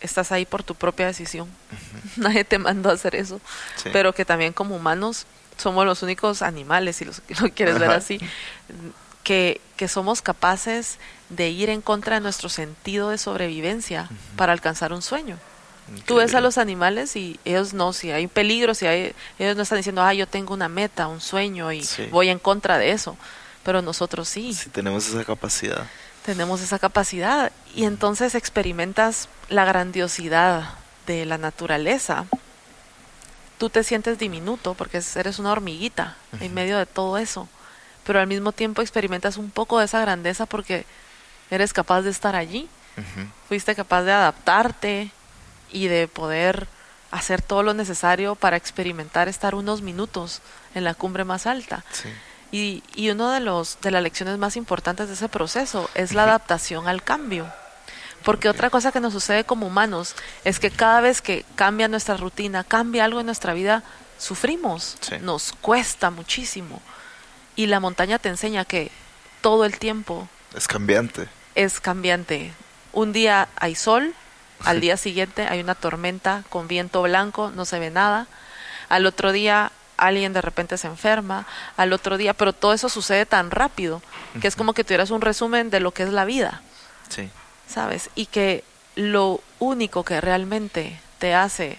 estás ahí por tu propia decisión. Uh -huh. Nadie te mandó a hacer eso. Sí. Pero que también como humanos somos los únicos animales, si lo, quieres ver así, que, que, somos capaces de ir en contra de nuestro sentido de sobrevivencia uh -huh. para alcanzar un sueño. Increíble. Tú ves a los animales y ellos no, si hay peligro, si hay, ellos no están diciendo, ah, yo tengo una meta, un sueño y sí. voy en contra de eso pero nosotros sí. Sí, tenemos esa capacidad. Tenemos esa capacidad y entonces experimentas la grandiosidad de la naturaleza. Tú te sientes diminuto porque eres una hormiguita uh -huh. en medio de todo eso, pero al mismo tiempo experimentas un poco de esa grandeza porque eres capaz de estar allí. Uh -huh. Fuiste capaz de adaptarte y de poder hacer todo lo necesario para experimentar estar unos minutos en la cumbre más alta. Sí. Y, y uno de los de las lecciones más importantes de ese proceso es la adaptación al cambio. Porque otra cosa que nos sucede como humanos es que cada vez que cambia nuestra rutina, cambia algo en nuestra vida, sufrimos, sí. nos cuesta muchísimo. Y la montaña te enseña que todo el tiempo es cambiante. Es cambiante. Un día hay sol, al día siguiente hay una tormenta con viento blanco, no se ve nada. Al otro día alguien de repente se enferma, al otro día, pero todo eso sucede tan rápido que es como que tuvieras un resumen de lo que es la vida. Sí. ¿Sabes? Y que lo único que realmente te hace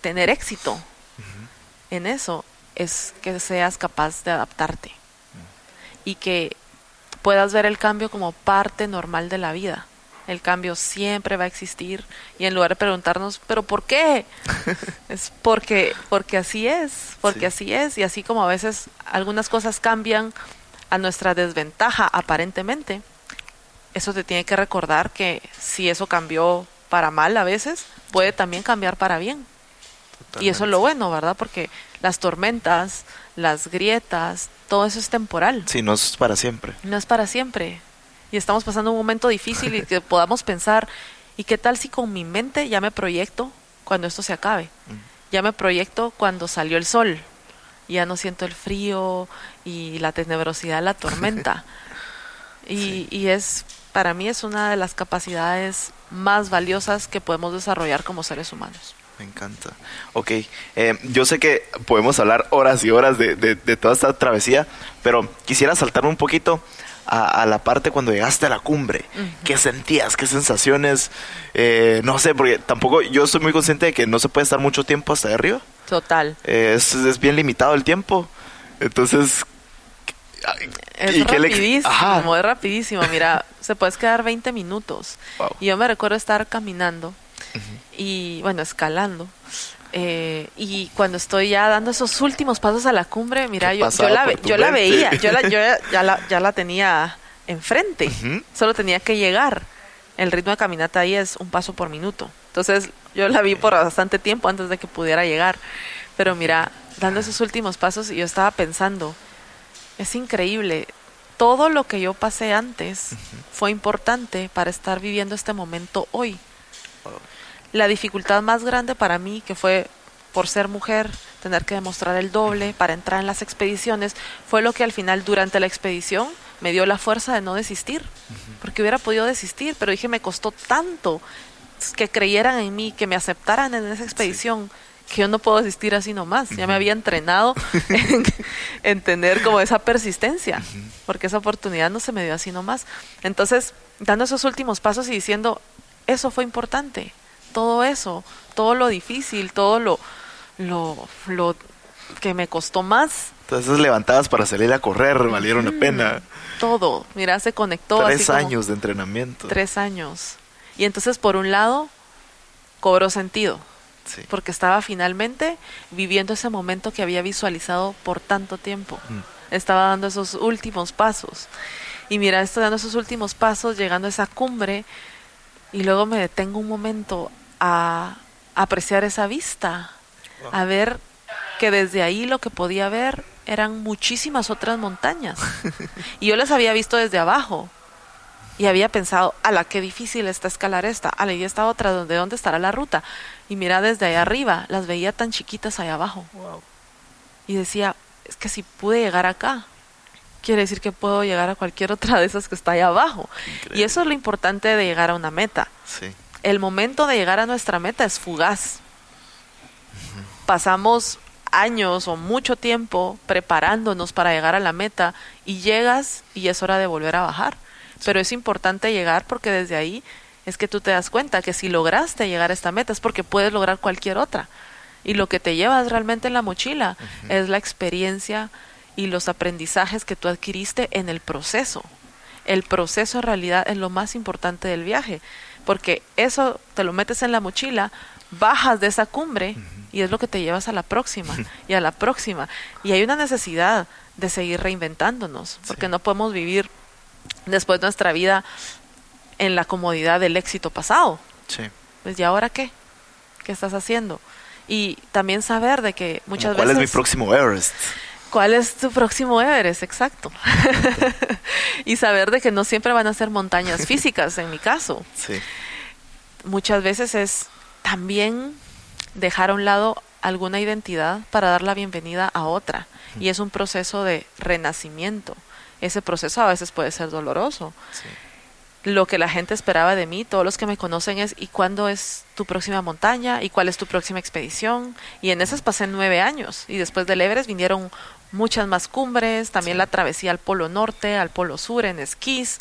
tener éxito uh -huh. en eso es que seas capaz de adaptarte uh -huh. y que puedas ver el cambio como parte normal de la vida. El cambio siempre va a existir y en lugar de preguntarnos, pero ¿por qué? es porque porque así es, porque Sí. así es y así como a veces algunas cosas cambian a nuestra desventaja aparentemente, eso te tiene que recordar que si eso cambió para mal a veces, puede también cambiar para bien. Y eso es lo bueno, ¿verdad? Porque las tormentas, las grietas, todo eso es temporal. Sí, no es para siempre. No es para siempre. Y estamos pasando un momento difícil y que podamos pensar, ¿y qué tal si con mi mente ya me proyecto cuando esto se acabe? Ya me proyecto cuando salió el sol. Ya no siento el frío y la tenebrosidad de la tormenta. y, y es, para mí es una de las capacidades más valiosas que podemos desarrollar como seres humanos. Me encanta. Ok, eh, yo sé que podemos hablar horas y horas de, de- de toda esta travesía, pero quisiera saltarme un poquito a, a la parte cuando llegaste a la cumbre. ¿Qué sentías? ¿Qué sensaciones? Eh, no sé, porque tampoco yo estoy muy consciente de que no se puede estar mucho tiempo hasta de arriba. Total. Eh, es, es bien limitado el tiempo. Entonces... Es ¿y rapidísimo, Ajá. es rapidísimo. Mira, se puedes quedar 20 minutos. Wow. Y yo me recuerdo estar caminando y, bueno, escalando. Eh, y cuando estoy ya dando esos últimos pasos a la cumbre, mira, ¿Qué yo, yo la, yo la veía, yo, la, yo ya, la, ya la tenía enfrente, solo tenía que llegar. El ritmo de caminata ahí es un paso por minuto. Entonces yo la vi por bastante tiempo antes de que pudiera llegar. Pero mira, dando esos últimos pasos, yo estaba pensando, es increíble. Todo lo que yo pasé antes fue importante para estar viviendo este momento hoy. La dificultad más grande para mí, que fue por ser mujer, tener que demostrar el doble para entrar en las expediciones, fue lo que al final durante la expedición me dio la fuerza de no desistir. Porque hubiera podido desistir, pero dije, me costó tanto que creyeran en mí, que me aceptaran en esa expedición, que yo no puedo desistir así nomás. Ya me había entrenado en, en tener como esa persistencia, porque esa oportunidad no se me dio así nomás. Entonces, dando esos últimos pasos y diciendo, eso fue importante, todo eso, todo lo difícil, todo lo, lo, lo que me costó más, Entonces levantadas para salir a correr valieron la pena. todo, mira, se conectó. así Tres como- años de entrenamiento. Tres años. Y entonces, por un lado, cobró sentido, Sí. porque estaba finalmente viviendo ese momento que había visualizado por tanto tiempo. Estaba dando esos últimos pasos. Y mira, estoy dando esos últimos pasos, llegando a esa cumbre, y luego me detengo un momento a apreciar esa vista, a ver que desde ahí lo que podía ver eran muchísimas otras montañas. y yo las había visto desde abajo. Y había pensado, ala, qué difícil está escalar esta, ala, y esta otra, ¿dónde, ¿dónde estará la ruta? Y mira desde allá arriba, las veía tan chiquitas allá abajo. Y decía, es que si pude llegar acá, quiere decir que puedo llegar a cualquier otra de esas que está allá abajo. Y eso es lo importante de llegar a una meta. Sí. El momento de llegar a nuestra meta es fugaz. Pasamos años o mucho tiempo preparándonos para llegar a la meta y llegas y es hora de volver a bajar. Pero es importante llegar porque desde ahí es que tú te das cuenta que si lograste llegar a esta meta es porque puedes lograr cualquier otra. Y lo que te llevas realmente en la mochila es la experiencia y los aprendizajes que tú adquiriste en el proceso. El proceso en realidad es lo más importante del viaje, porque eso te lo metes en la mochila, bajas de esa cumbre y es lo que te llevas a la próxima y a la próxima. Y hay una necesidad de seguir reinventándonos, porque no podemos vivir después de nuestra vida en la comodidad del éxito pasado. Sí. Pues, ¿y ahora qué? ¿Qué estás haciendo? Y también saber de que muchas ¿Cuál veces... es mi próximo Everest? ¿Cuál es tu próximo Everest? Exacto. y saber de que no siempre van a ser montañas físicas, en mi caso. Sí. Muchas veces es también dejar a un lado alguna identidad para dar la bienvenida a otra. Y es un proceso de renacimiento. Ese proceso a veces puede ser doloroso. Sí. Lo que la gente esperaba de mí, todos los que me conocen es, ¿y cuándo es tu próxima montaña? ¿Y cuál es tu próxima expedición? Y en esas pasé nueve años. Y después del Everest vinieron muchas más cumbres, también la travesía al Polo Norte, al Polo Sur en esquís.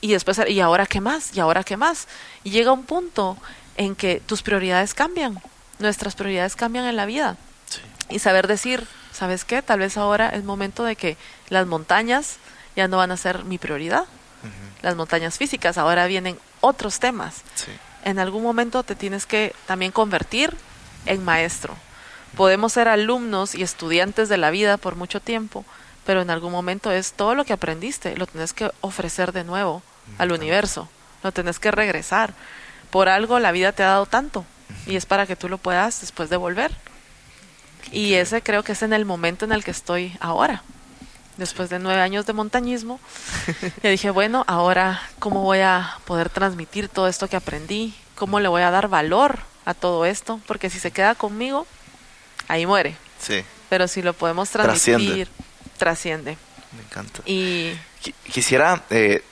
Y después, ¿y ahora qué más? ¿Y ahora qué más? Y llega un punto en que tus prioridades cambian. Nuestras prioridades cambian en la vida. Sí. Y saber decir, ¿sabes qué? Tal vez ahora es momento de que las montañas ya no van a ser mi prioridad. Las montañas físicas, ahora vienen otros temas. En algún momento te tienes que también convertir en maestro. Podemos ser alumnos y estudiantes de la vida por mucho tiempo, pero en algún momento es todo lo que aprendiste, lo tienes que ofrecer de nuevo al universo, lo tienes que regresar. Por algo la vida te ha dado tanto y es para que tú lo puedas después devolver. Y ese creo que es en el momento en el que estoy ahora. Después de nueve años de montañismo, y dije, bueno, ahora cómo voy a poder transmitir todo esto que aprendí, cómo le voy a dar valor a todo esto, porque si se queda conmigo, ahí muere. Sí, Pero si lo podemos transmitir, trasciende. me encanta. Y Qui- Quisiera eh,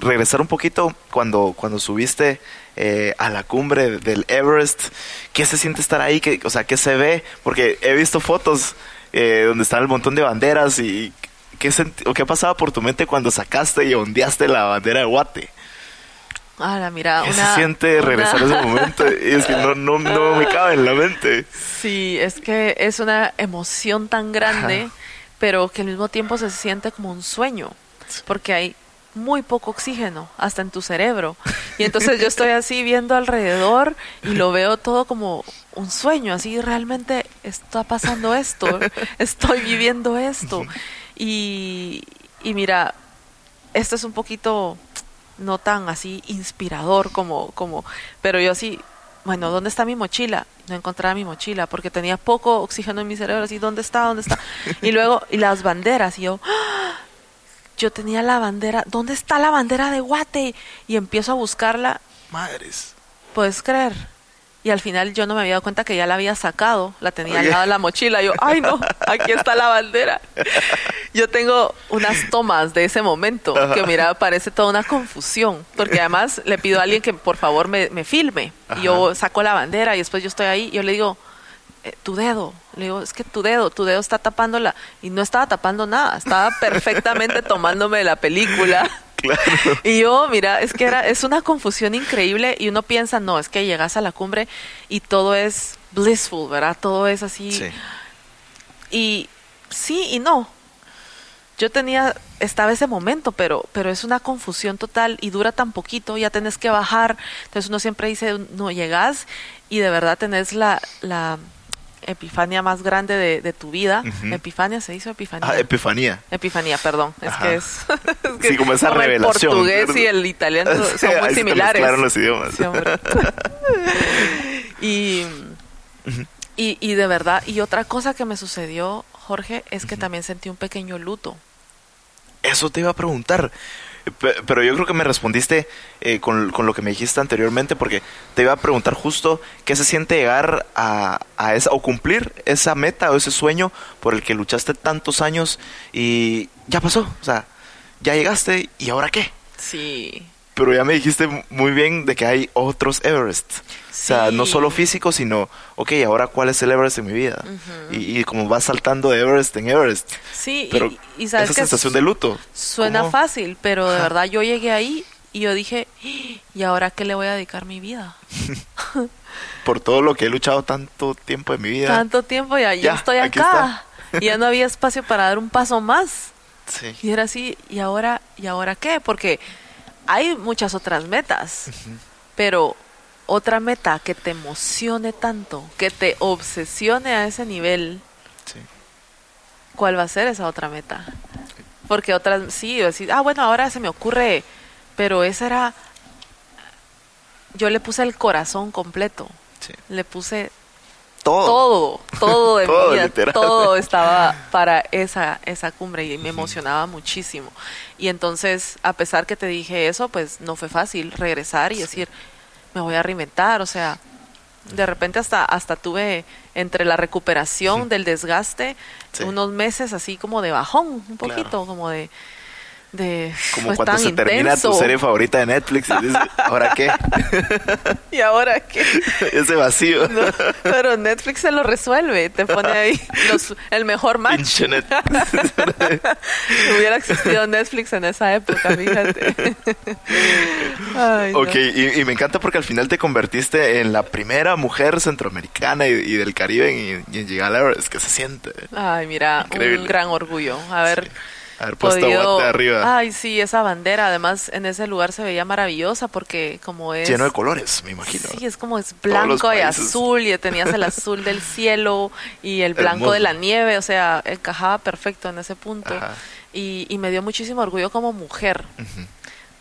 regresar un poquito cuando, cuando subiste eh, a la cumbre del Everest. ¿Qué se siente estar ahí? ¿Qué, o sea, ¿qué se ve? Porque he visto fotos eh, donde están el montón de banderas y ¿qué, o qué pasaba por tu mente cuando sacaste y ondeaste la bandera de Guate? Ahora mira, ¿Qué una, se siente regresar una- a ese momento? Y es que no, no, no me cabe en la mente. Sí, es que es una emoción tan grande, Ajá. pero que al mismo tiempo se siente como un sueño, porque hay muy poco oxígeno, hasta en tu cerebro. Y entonces yo estoy así viendo alrededor y lo veo todo como un sueño, así realmente está pasando esto, estoy viviendo esto. Y, y mira, esto es un poquito no tan así inspirador como, como, pero yo así, bueno, ¿dónde está mi mochila? No encontraba mi mochila porque tenía poco oxígeno en mi cerebro, así, ¿dónde está? ¿Dónde está? Y luego, y las banderas, y yo, ¡ah! yo tenía la bandera, ¿dónde está la bandera de Guate? Y empiezo a buscarla, Madres. puedes creer. Y al final yo no me había dado cuenta que ya la había sacado, la tenía al lado de la mochila. Yo, ay no, aquí está la bandera. Yo tengo unas tomas de ese momento que mira, parece toda una confusión, porque además le pido a alguien que por favor me, me filme. Y yo saco la bandera y después yo estoy ahí y yo le digo, eh, tu dedo. Le digo, es que tu dedo, tu dedo está tapando la... Y no estaba tapando nada, estaba perfectamente tomándome la película. Claro. Y yo, mira, es que era, es una confusión increíble y uno piensa, no, es que llegas a la cumbre y todo es blissful, ¿verdad? Todo es así. Sí. Y sí y no. Yo tenía, estaba ese momento, pero, pero es una confusión total y dura tan poquito, ya tenés que bajar. Entonces uno siempre dice, no, llegas y de verdad tenés la, la epifania más grande de, de tu vida. Ujú. Epifania, ¿se dice epifanía? Ah, Epifanía. Epifanía, perdón. Es Ajá. que es, es que Sí, como esa el revelación, portugués ¿cierto? y el italiano son muy se similares. mezclaron los idiomas. Sí, y, y, y de verdad, y otra cosa que me sucedió, Jorge, es que también sentí un pequeño luto. Eso te iba a preguntar. Pe- Pero yo creo que me respondiste eh, con, con lo que me dijiste anteriormente, porque te iba a preguntar justo qué se siente llegar a, a esa, o cumplir esa meta o ese sueño por el que luchaste tantos años y ya pasó. O sea, ya llegaste y ahora qué. Sí. Pero ya me dijiste muy bien de que hay otros Everest. O sea, no Sí. solo físico, sino, ok, ahora cuál es el Everest en mi vida. y, y como vas saltando de Everest en Everest. Sí, Pero y, y sabes esa que sensación de luto. suena ¿cómo? fácil, pero de verdad yo llegué ahí y yo dije, ¿y ahora qué le voy a dedicar mi vida? por todo lo que he luchado tanto tiempo en mi vida. Tanto tiempo ya, ya Ya, estoy acá. Y ya no había espacio para dar un paso más. Sí. Y era así, ¿y ahora, ¿y ahora qué? Porque hay muchas otras metas, pero otra meta que te emocione tanto, que te obsesione a ese nivel, sí. ¿cuál va a ser esa otra meta? Porque otras, sí, decir, ah, bueno, ahora se me ocurre, pero esa era, yo le puse el corazón completo, Sí. le puse Todo. todo, todo de Todo, mi vida, literal. todo estaba para esa, esa cumbre y me emocionaba muchísimo. Y entonces, a pesar que te dije eso, pues no fue fácil regresar y decir, me voy a reinventar, o sea, de repente hasta, hasta tuve entre la recuperación del desgaste Sí. unos meses así como de bajón, un Claro. poquito, como de... de Como fue cuando se termina tu serie favorita de Netflix y dices, ¿ahora qué? ¿Y ahora qué? Ese vacío. No, pero Netflix se lo resuelve, te pone ahí los- el mejor match. Hubiera existido Netflix en esa época, fíjate. Ay, no. Ok, y, y me encanta porque al final te convertiste en la primera mujer centroamericana y, y del Caribe en, y en llegar al Everest. que se siente? Ay, mira, Increíble. un gran orgullo. A ver, Haber puesto Guate arriba. Ay, sí, esa bandera. Además, en ese lugar se veía maravillosa porque como es... Lleno de colores, me imagino. Sí, es como es blanco y azul y tenías el azul del cielo y el blanco de la nieve. O sea, encajaba perfecto en ese punto. Y, y, me dio muchísimo orgullo como mujer.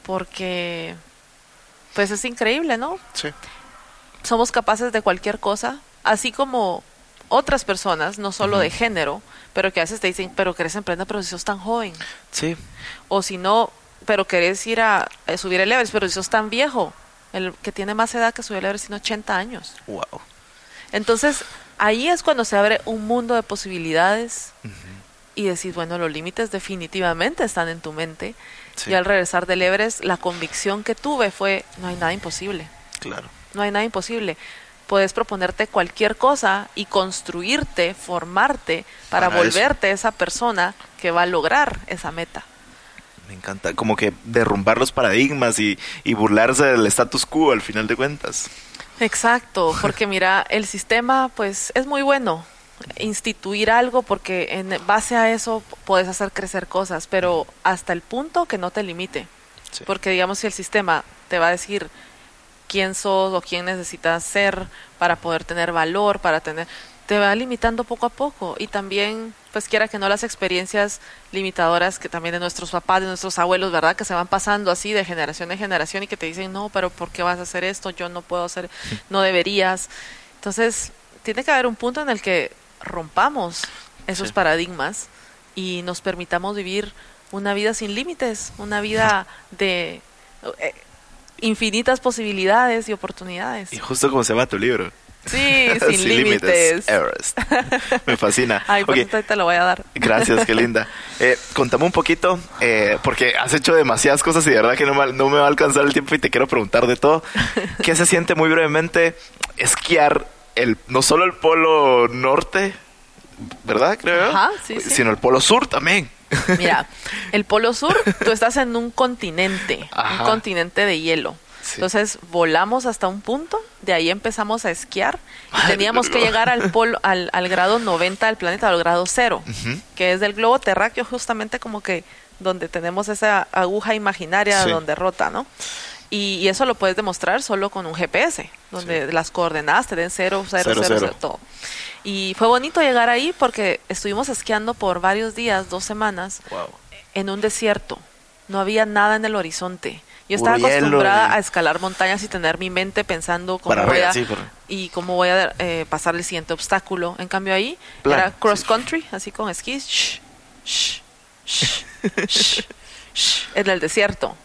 Porque, pues es increíble, ¿no? Sí. Somos capaces de cualquier cosa. Así como otras personas, no solo de género, pero que a veces te dicen, pero querés emprender, pero si sos tan joven. Sí. O si no, pero querés ir a, subir el Everest, pero si sos tan viejo. El que tiene más edad que subir el Everest tiene 80 años. Wow. Entonces, ahí es cuando se abre un mundo de posibilidades y decís, bueno, los límites definitivamente están en tu mente. Y al regresar del Everest, la convicción que tuve fue, no hay nada imposible. Claro. No hay nada imposible puedes proponerte cualquier cosa y construirte, formarte para, volverte esa persona que va a lograr esa meta. Me encanta, como que derrumbar los paradigmas y, burlarse del status quo al final de cuentas. Exacto, porque mira, el sistema pues es muy bueno instituir algo porque en base a eso puedes hacer crecer cosas, pero hasta el punto que no te limite. Porque digamos si el sistema te va a decir quién sos o quién necesitas ser para poder tener valor, para tener te va limitando poco a poco y también pues quiera que no las experiencias limitadoras que también de nuestros papás, de nuestros abuelos, ¿verdad? Que se van pasando así de generación en generación y que te dicen, "No, pero ¿por qué vas a hacer esto? Yo no puedo hacer, no deberías." Entonces, tiene que haber un punto en el que rompamos esos paradigmas y nos permitamos vivir una vida sin límites, una vida de eh, infinitas posibilidades y oportunidades. Y justo como se llama tu libro. Sí, sin, límites. Me fascina. Ay, pues te lo voy a dar. Gracias, qué linda. Eh, contame un poquito, eh, porque has hecho demasiadas cosas y de verdad que no me, no me va a alcanzar el tiempo y te quiero preguntar de todo. ¿Qué se siente muy brevemente esquiar el, no solo el polo norte, ¿verdad? Creo. Ajá, sí, sí. Sino el polo sur también. Mira, el Polo Sur, tú estás en un continente, un continente de hielo. Entonces volamos hasta un punto, de ahí empezamos a esquiar y teníamos que llegar al, polo, al, grado 90 del planeta, al grado cero, que es del globo terráqueo, justamente como que donde tenemos esa aguja imaginaria donde rota, ¿no? Y, eso lo puedes demostrar solo con un GPS, donde las coordenadas te den 0, 0, 0, todo. Y fue bonito llegar ahí porque estuvimos esquiando por varios días, dos semanas, en un desierto. No había nada en el horizonte. Yo estaba acostumbrada a escalar montañas y tener mi mente pensando cómo voy a, y cómo voy a eh, pasar el siguiente obstáculo. En cambio ahí era cross country, así con esquís. en el desierto,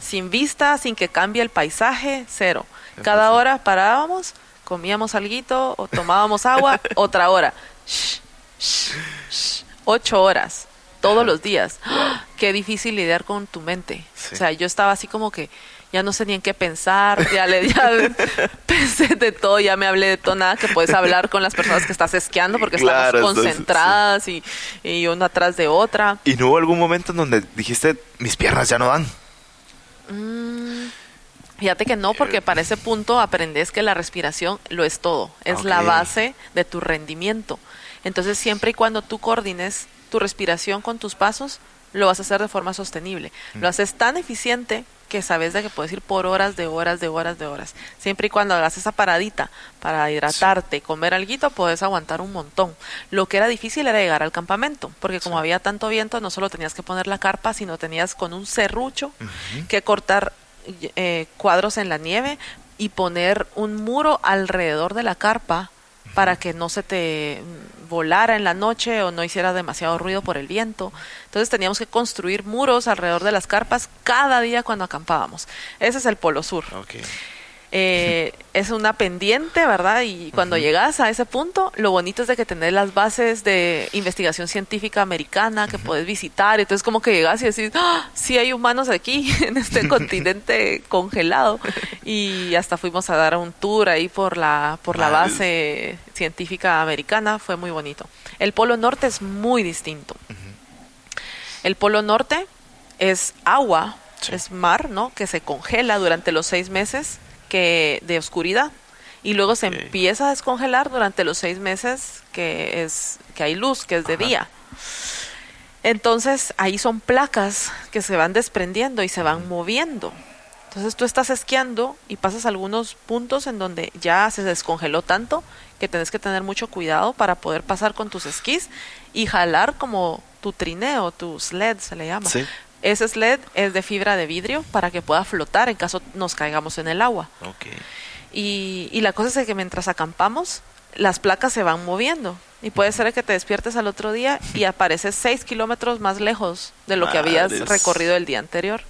sin vista, sin que cambie el paisaje, cero. Cada hora parábamos, comíamos algo o tomábamos agua, otra hora. Ocho horas, todos los días. Qué difícil lidiar con tu mente. O sea, yo estaba así como que ya no sé ni en qué pensar, ya le ya pensé de todo, ya me hablé de todo, nada que puedes hablar con las personas que estás esquiando porque estamos concentradas y, y, una atrás de otra. ¿Y no hubo algún momento en donde dijiste, mis piernas ya no dan? Mm, fíjate que no, porque para ese punto aprendes que la respiración lo es todo, es la base de tu rendimiento. Entonces siempre y cuando tú coordines tu respiración con tus pasos, lo vas a hacer de forma sostenible. Lo mm. haces tan eficiente que sabes de que puedes ir por horas, de horas, de horas, de horas. Siempre y cuando hagas esa paradita para hidratarte, comer algo, puedes aguantar un montón. Lo que era difícil era llegar al campamento, porque como había tanto viento, no solo tenías que poner la carpa, sino tenías con un serrucho que cortar eh, cuadros en la nieve y poner un muro alrededor de la carpa para que no se te volara en la noche o no hiciera demasiado ruido por el viento. Entonces teníamos que construir muros alrededor de las carpas cada día cuando acampábamos. Ese es el Polo Sur. Eh, es una pendiente, ¿verdad? Y cuando llegas a ese punto, lo bonito es de que tenés las bases de investigación científica americana que puedes visitar. Entonces, como que llegas y decís, ¡Ah, sí hay humanos aquí en este continente congelado. Y hasta fuimos a dar un tour ahí por la, por la base científica americana. Fue muy bonito. El Polo Norte es muy distinto. El Polo Norte es agua, es mar, ¿no? Que se congela durante los seis meses que de oscuridad y luego se empieza a descongelar durante los seis meses que es que hay luz, que es de día. Entonces ahí son placas que se van desprendiendo y se van moviendo. Entonces tú estás esquiando y pasas algunos puntos en donde ya se descongeló tanto que tenés que tener mucho cuidado para poder pasar con tus esquís y jalar como tu trineo, tu sled se le llama. Sí. Ese sled es de fibra de vidrio para que pueda flotar en caso nos caigamos en el agua. Y, y la cosa es que mientras acampamos, las placas se van moviendo. Y puede ser que te despiertes al otro día y apareces seis kilómetros más lejos de lo que habías recorrido el día anterior.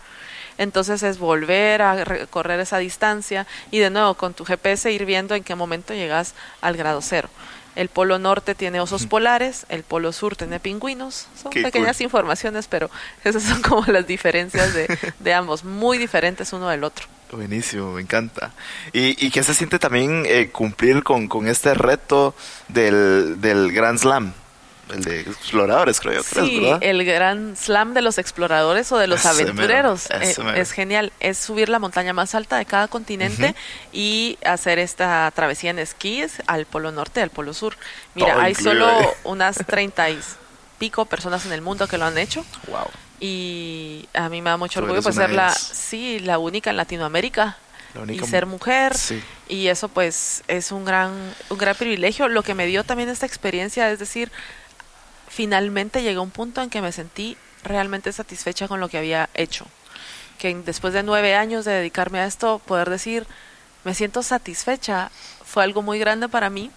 Entonces es volver a recorrer esa distancia y de nuevo con tu GPS ir viendo en qué momento llegas al grado cero. El polo norte tiene osos polares, el polo sur tiene pingüinos. Son Qué pequeñas cool. informaciones, pero esas son como las diferencias de, de ambos, muy diferentes uno del otro. Buenísimo, me encanta. ¿Y, y qué se siente también eh, cumplir con, con este reto del, del Grand Slam? El de exploradores, creo yo, Sí, ¿verdad? el gran slam de los exploradores o de los mero, aventureros. eh, mero. es genial. Es subir la montaña más alta de cada continente y hacer esta travesía en esquís al polo norte y al polo sur. Mira, Todo hay incluido solo ahí. unas treinta y pico personas en el mundo que lo han hecho Wow. y a mí me da mucho Tú orgullo pues ser la, sí, la única en Latinoamérica y ser mujer Sí. y eso pues es un gran un gran privilegio lo que me dio también esta experiencia es decir finalmente llegué a un punto en que me sentí realmente satisfecha con lo que había hecho que después de nueve años de dedicarme a esto poder decir me siento satisfecha fue algo muy grande para mí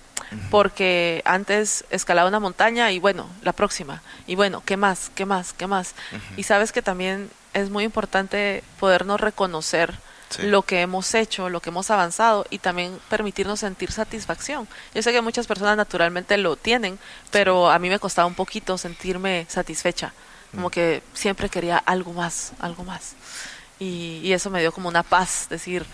porque antes escalaba una montaña y bueno, la próxima. Y bueno, ¿qué más? ¿Qué más? ¿Qué más? Y sabes que también es muy importante podernos reconocer Sí. lo que hemos hecho, lo que hemos avanzado y también permitirnos sentir satisfacción. Yo sé que muchas personas naturalmente lo tienen, pero a mí me costaba un poquito sentirme satisfecha, como que siempre quería algo más, algo más. Y, y eso me dio como una paz, decir,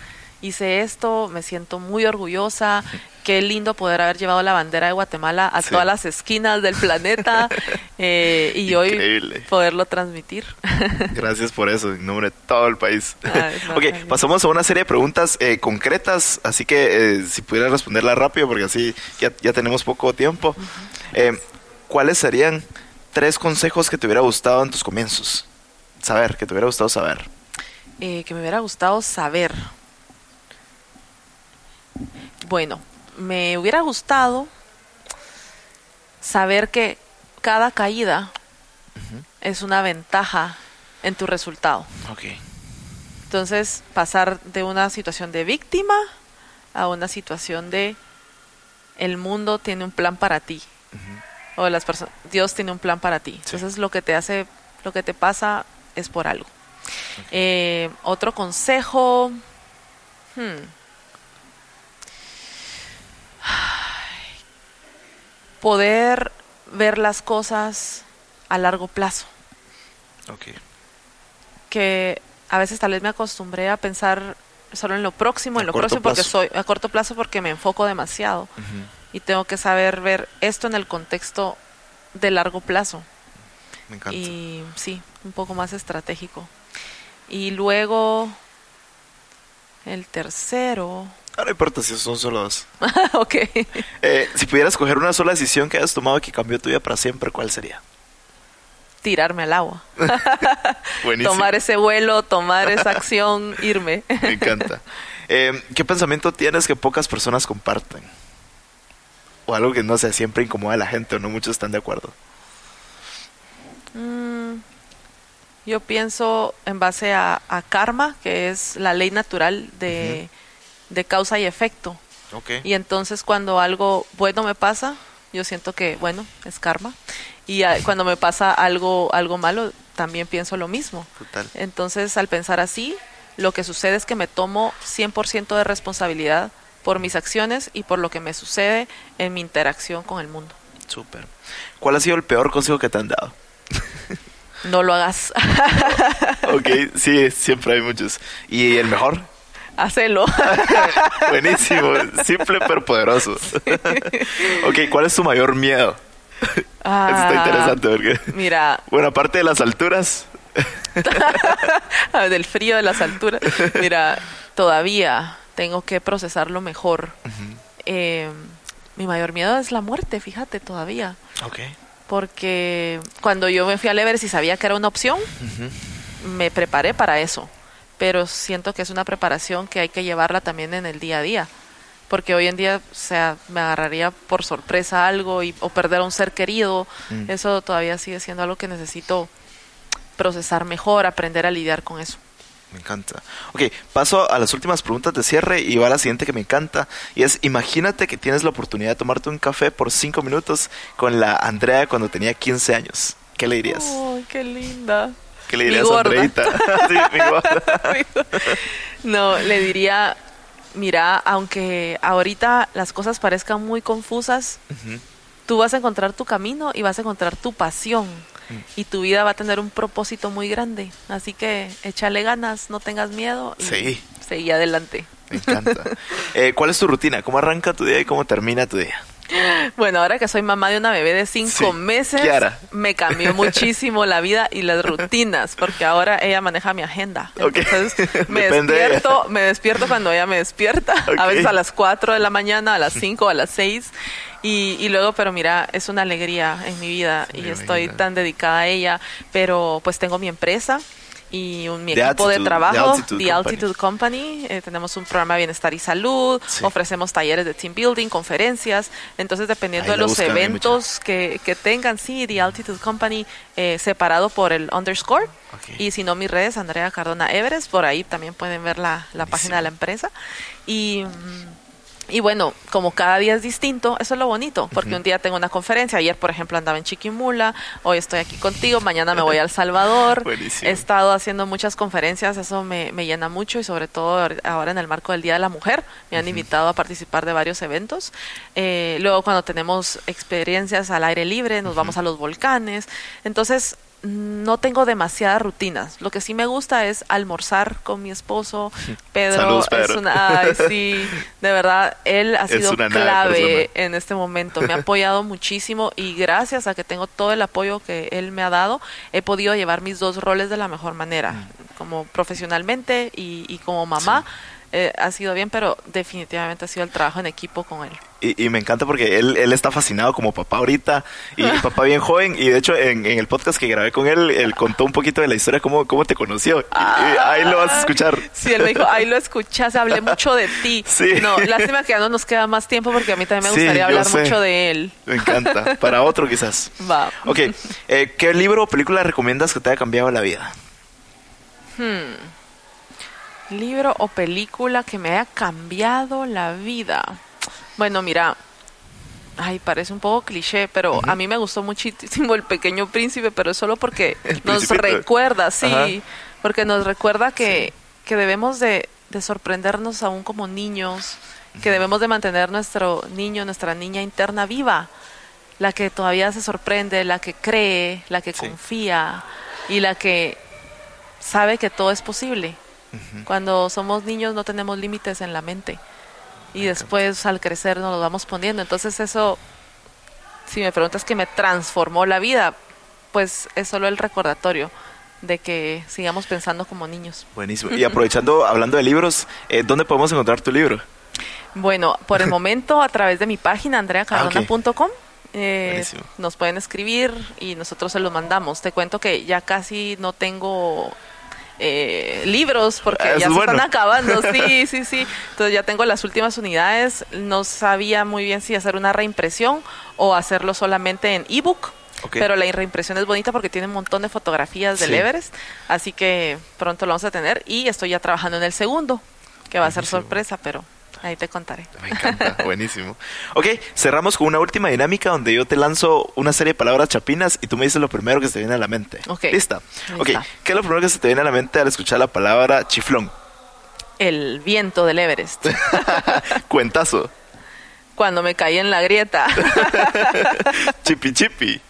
hice esto, me siento muy orgullosa, qué lindo poder haber llevado la bandera de Guatemala a Sí. todas las esquinas del planeta eh, y Increíble. hoy poderlo transmitir. Gracias por eso, en nombre de todo el país. Ay, no, ok, pasamos a una serie de preguntas eh, concretas, así que eh, si pudieras responderla rápido, porque así ya, ya tenemos poco tiempo. ¿Cuáles serían tres consejos que te hubiera gustado en tus comienzos? Saber, que te hubiera gustado saber. Eh, que me hubiera gustado saber. Bueno, me hubiera gustado saber que cada caída es una ventaja en tu resultado. Ok. Entonces, pasar de una situación de víctima a una situación de el mundo tiene un plan para ti. O las personas, Dios tiene un plan para ti. Entonces, lo que te hace, lo que te pasa es por algo. Eh, otro consejo. hmm. Poder ver las cosas a largo plazo Ok. que a veces tal vez me acostumbré a pensar solo en lo próximo, A en lo próximo porque soy a corto plazo porque me enfoco demasiado y tengo que saber ver esto en el contexto de largo plazo Me encanta. y sí, un poco más estratégico. Y luego el tercero, Ah, no importa si son solo dos. ok, Eh, si pudieras coger una sola decisión que hayas tomado que cambió tu vida para siempre, ¿cuál sería? tirarme al agua, Buenísimo. tomar ese vuelo, tomar esa acción, irme. Me encanta. Eh, ¿Qué pensamiento tienes que pocas personas comparten? O algo que no sé, siempre incomoda a la gente o no muchos están de acuerdo. Mm, yo pienso en base a, a karma, que es la ley natural de, de causa y efecto. Y entonces cuando algo bueno me pasa, yo siento que, bueno, es karma. Y cuando me pasa algo, algo malo, también pienso lo mismo. Total. Entonces, al pensar así, lo que sucede es que me tomo 100% de responsabilidad por mis acciones y por lo que me sucede en mi interacción con el mundo. Súper. ¿Cuál ha sido el peor consejo que te han dado? No lo hagas, Ok, sí, siempre hay muchos. ¿Y el mejor? Hacelo. Buenísimo, simple pero poderoso. ok, ¿cuál es tu mayor miedo? Eso está Ah, interesante porque... Mira, Bueno, aparte de las alturas, del frío de las alturas. Mira, todavía tengo que procesarlo mejor. Eh, mi mayor miedo es la muerte, fíjate, todavía. Ok. porque cuando yo me fui al Everest y sabía que era una opción, me preparé para eso. Pero siento que es una preparación que hay que llevarla también en el día a día. Porque hoy en día, o sea, me agarraría por sorpresa algo y, o perder a un ser querido. Mm. Eso todavía sigue siendo algo que necesito procesar mejor, aprender a lidiar con eso. Me encanta. Ok, paso a las últimas preguntas de cierre y va a la siguiente que me encanta. Y es, imagínate que tienes la oportunidad de tomarte un café por cinco minutos con la Andrea cuando tenía 15 años. ¿Qué le dirías? ¡Ay, qué linda! ¿Qué le dirías a gorda. Andreita? Sí, mi gorda. no, le diría, mira, aunque ahorita las cosas parezcan muy confusas, tú vas a encontrar tu camino y vas a encontrar tu pasión. Mm. Y tu vida va a tener un propósito muy grande. Así que échale ganas, no tengas miedo y Sí. seguí adelante. Me encanta. Eh, ¿Cuál es tu rutina? ¿Cómo arranca tu día y cómo termina tu día? Bueno, ahora que soy mamá de una bebé de cinco Sí, meses, Kiara. me cambió muchísimo la vida y las rutinas, porque ahora ella maneja mi agenda. Entonces, me Depende de ella. despierto, me despierto cuando ella me despierta, a veces a las 4 de la mañana, a las 5, a las 6. Y, y luego, pero mira, es una alegría en mi vida Sí, y estoy imagino. tan dedicada a ella, pero pues tengo mi empresa y un, mi The equipo de trabajo, The Altitude The Company. Altitude Company. Eh, tenemos un programa de bienestar y salud, Sí. ofrecemos talleres de team building, conferencias. Entonces, dependiendo Ahí de los eventos que, que tengan, sí, The Altitude Company, eh, separado por el underscore. Y si no, mis redes, Andrea Cardona Everest, por ahí también pueden ver la, la página de la empresa. Y. y bueno, como cada día es distinto, eso es lo bonito, porque un día tengo una conferencia, ayer por ejemplo andaba en Chiquimula, hoy estoy aquí contigo, mañana me voy a El Salvador, Buenísimo. he estado haciendo muchas conferencias, eso me, me llena mucho y sobre todo ahor- ahora en el marco del Día de la Mujer, me han invitado a participar de varios eventos. Eh, luego cuando tenemos experiencias al aire libre, nos vamos a los volcanes, entonces no tengo demasiadas rutinas. Lo que sí me gusta es almorzar con mi esposo. Pedro, Saludos, Pedro. es una, ay, sí, de verdad, él ha sido clave en este momento. Me ha apoyado muchísimo y gracias a que tengo todo el apoyo que él me ha dado, he podido llevar mis dos roles de la mejor manera, Mm. como profesionalmente y, y como mamá. Eh, ha sido bien, pero definitivamente ha sido el trabajo en equipo con él. Y, y me encanta porque él, él está fascinado como papá ahorita y papá bien joven y de hecho en, en el podcast que grabé con él, él contó un poquito de la historia, cómo, cómo te conoció. Y- y ahí lo vas a escuchar. Sí, él me dijo, ahí lo escuchaste, hablé mucho de ti. Sí. No, lástima que ya no nos queda más tiempo porque a mí también me gustaría hablar sé. mucho de él. Me encanta. Para otro quizás. Va. Ok, eh, ¿qué libro o película recomiendas que te haya cambiado la vida? Libro o película que me haya cambiado la vida. Bueno, mira, ay, parece un poco cliché, pero a mí me gustó muchísimo El Pequeño Príncipe, pero es solo porque nos recuerda, sí, Ajá. porque nos recuerda que, que debemos de, de sorprendernos aún como niños, que debemos de mantener nuestro niño, nuestra niña interna viva, la que todavía se sorprende, la que cree, la que Sí. confía y la que sabe que todo es posible. Cuando somos niños no tenemos límites en la mente. Y después al crecer nos los vamos poniendo. Entonces eso, si me preguntas que me transformó la vida, pues es solo el recordatorio de que sigamos pensando como niños. Buenísimo. Y aprovechando, hablando de libros, eh, ¿dónde podemos encontrar tu libro? Bueno, por el momento a través de mi página andreacardona.com eh, Buenísimo. nos pueden escribir y nosotros se los mandamos. Te cuento que ya casi no tengo eh, libros porque ya se bueno. están acabando. Sí, sí, sí. Entonces ya tengo las últimas unidades. No sabía muy bien si hacer una reimpresión o hacerlo solamente en ebook. Ok. Pero la reimpresión es bonita porque tiene un montón de fotografías del Sí. Everest. Así que pronto lo vamos a tener. Y estoy ya trabajando en el segundo, que va a ser sorpresa, pero ahí te contaré. Me encanta, buenísimo. Ok, cerramos con una última dinámica donde yo te lanzo una serie de palabras chapinas y tú me dices lo primero que se te viene a la mente. Ok. ¿Lista? Ok. ¿qué es lo primero que se te viene a la mente al escuchar la palabra chiflón? El viento del Everest. Cuentazo. Cuando me caí en la grieta. Chipi chipi.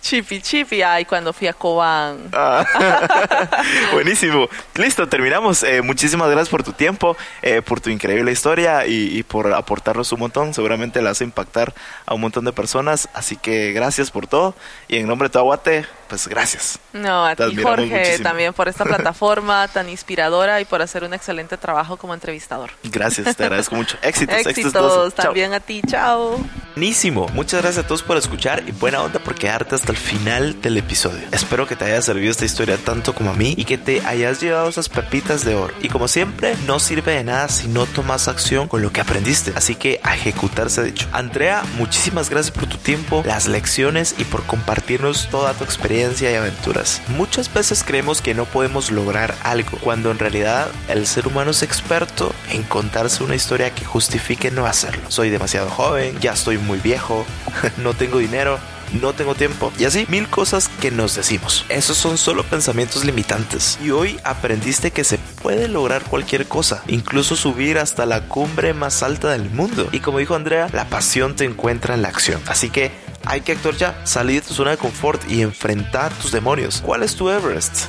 Chipi chipi, ay, cuando fui a Cobán. Ah. Buenísimo. Listo, terminamos. Eh, muchísimas gracias por tu tiempo, eh, por tu increíble historia y, y por aportarnos un montón. Seguramente la hace impactar a un montón de personas. Así que gracias por todo. Y en nombre de tu aguate, pues gracias. No, a ti Jorge, muchísimo. también por esta plataforma tan inspiradora y por hacer un excelente trabajo como entrevistador. Gracias, te agradezco mucho. Éxitos, éxitos. Éxitos. Chao. también a ti, chao. Buenísimo. Muchas gracias a todos por escuchar y buena onda por quedarte hasta el final del episodio. Espero que te haya servido esta historia tanto como a mí y que te hayas llevado esas pepitas de oro. Y como siempre, no sirve de nada si no tomas acción con lo que aprendiste. Así que a ejecutarse dicho. Andrea, muchísimas gracias por tu tiempo, las lecciones y por compartirnos toda tu experiencia y aventuras. Muchas veces creemos que no podemos lograr algo, cuando en realidad el ser humano es experto en contarse una historia que justifique no hacerlo. Soy demasiado joven, ya estoy muy viejo, no tengo dinero. No tengo tiempo. Y así mil cosas que nos decimos. Esos son solo pensamientos limitantes. Y hoy aprendiste que se puede lograr cualquier cosa. Incluso subir hasta la cumbre más alta del mundo. Y como dijo Andrea, la pasión te encuentra en la acción. Así que hay que actuar ya. Salir de tu zona de confort y enfrentar tus demonios. ¿Cuál es tu Everest?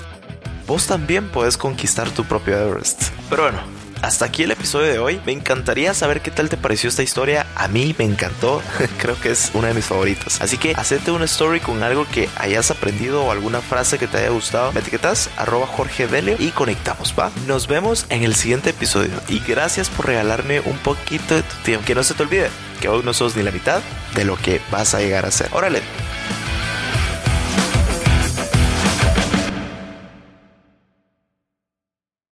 Vos también puedes conquistar tu propio Everest. Pero bueno, hasta aquí el episodio de hoy. Me encantaría saber qué tal te pareció esta historia. A mí me encantó. Creo que es una de mis favoritas. Así que hacete una story con algo que hayas aprendido o alguna frase que te haya gustado. Me etiquetas arroba Jorge y conectamos, ¿va? Nos vemos en el siguiente episodio. Y gracias por regalarme un poquito de tu tiempo. Que no se te olvide que hoy no sos ni la mitad de lo que vas a llegar a ser. Órale,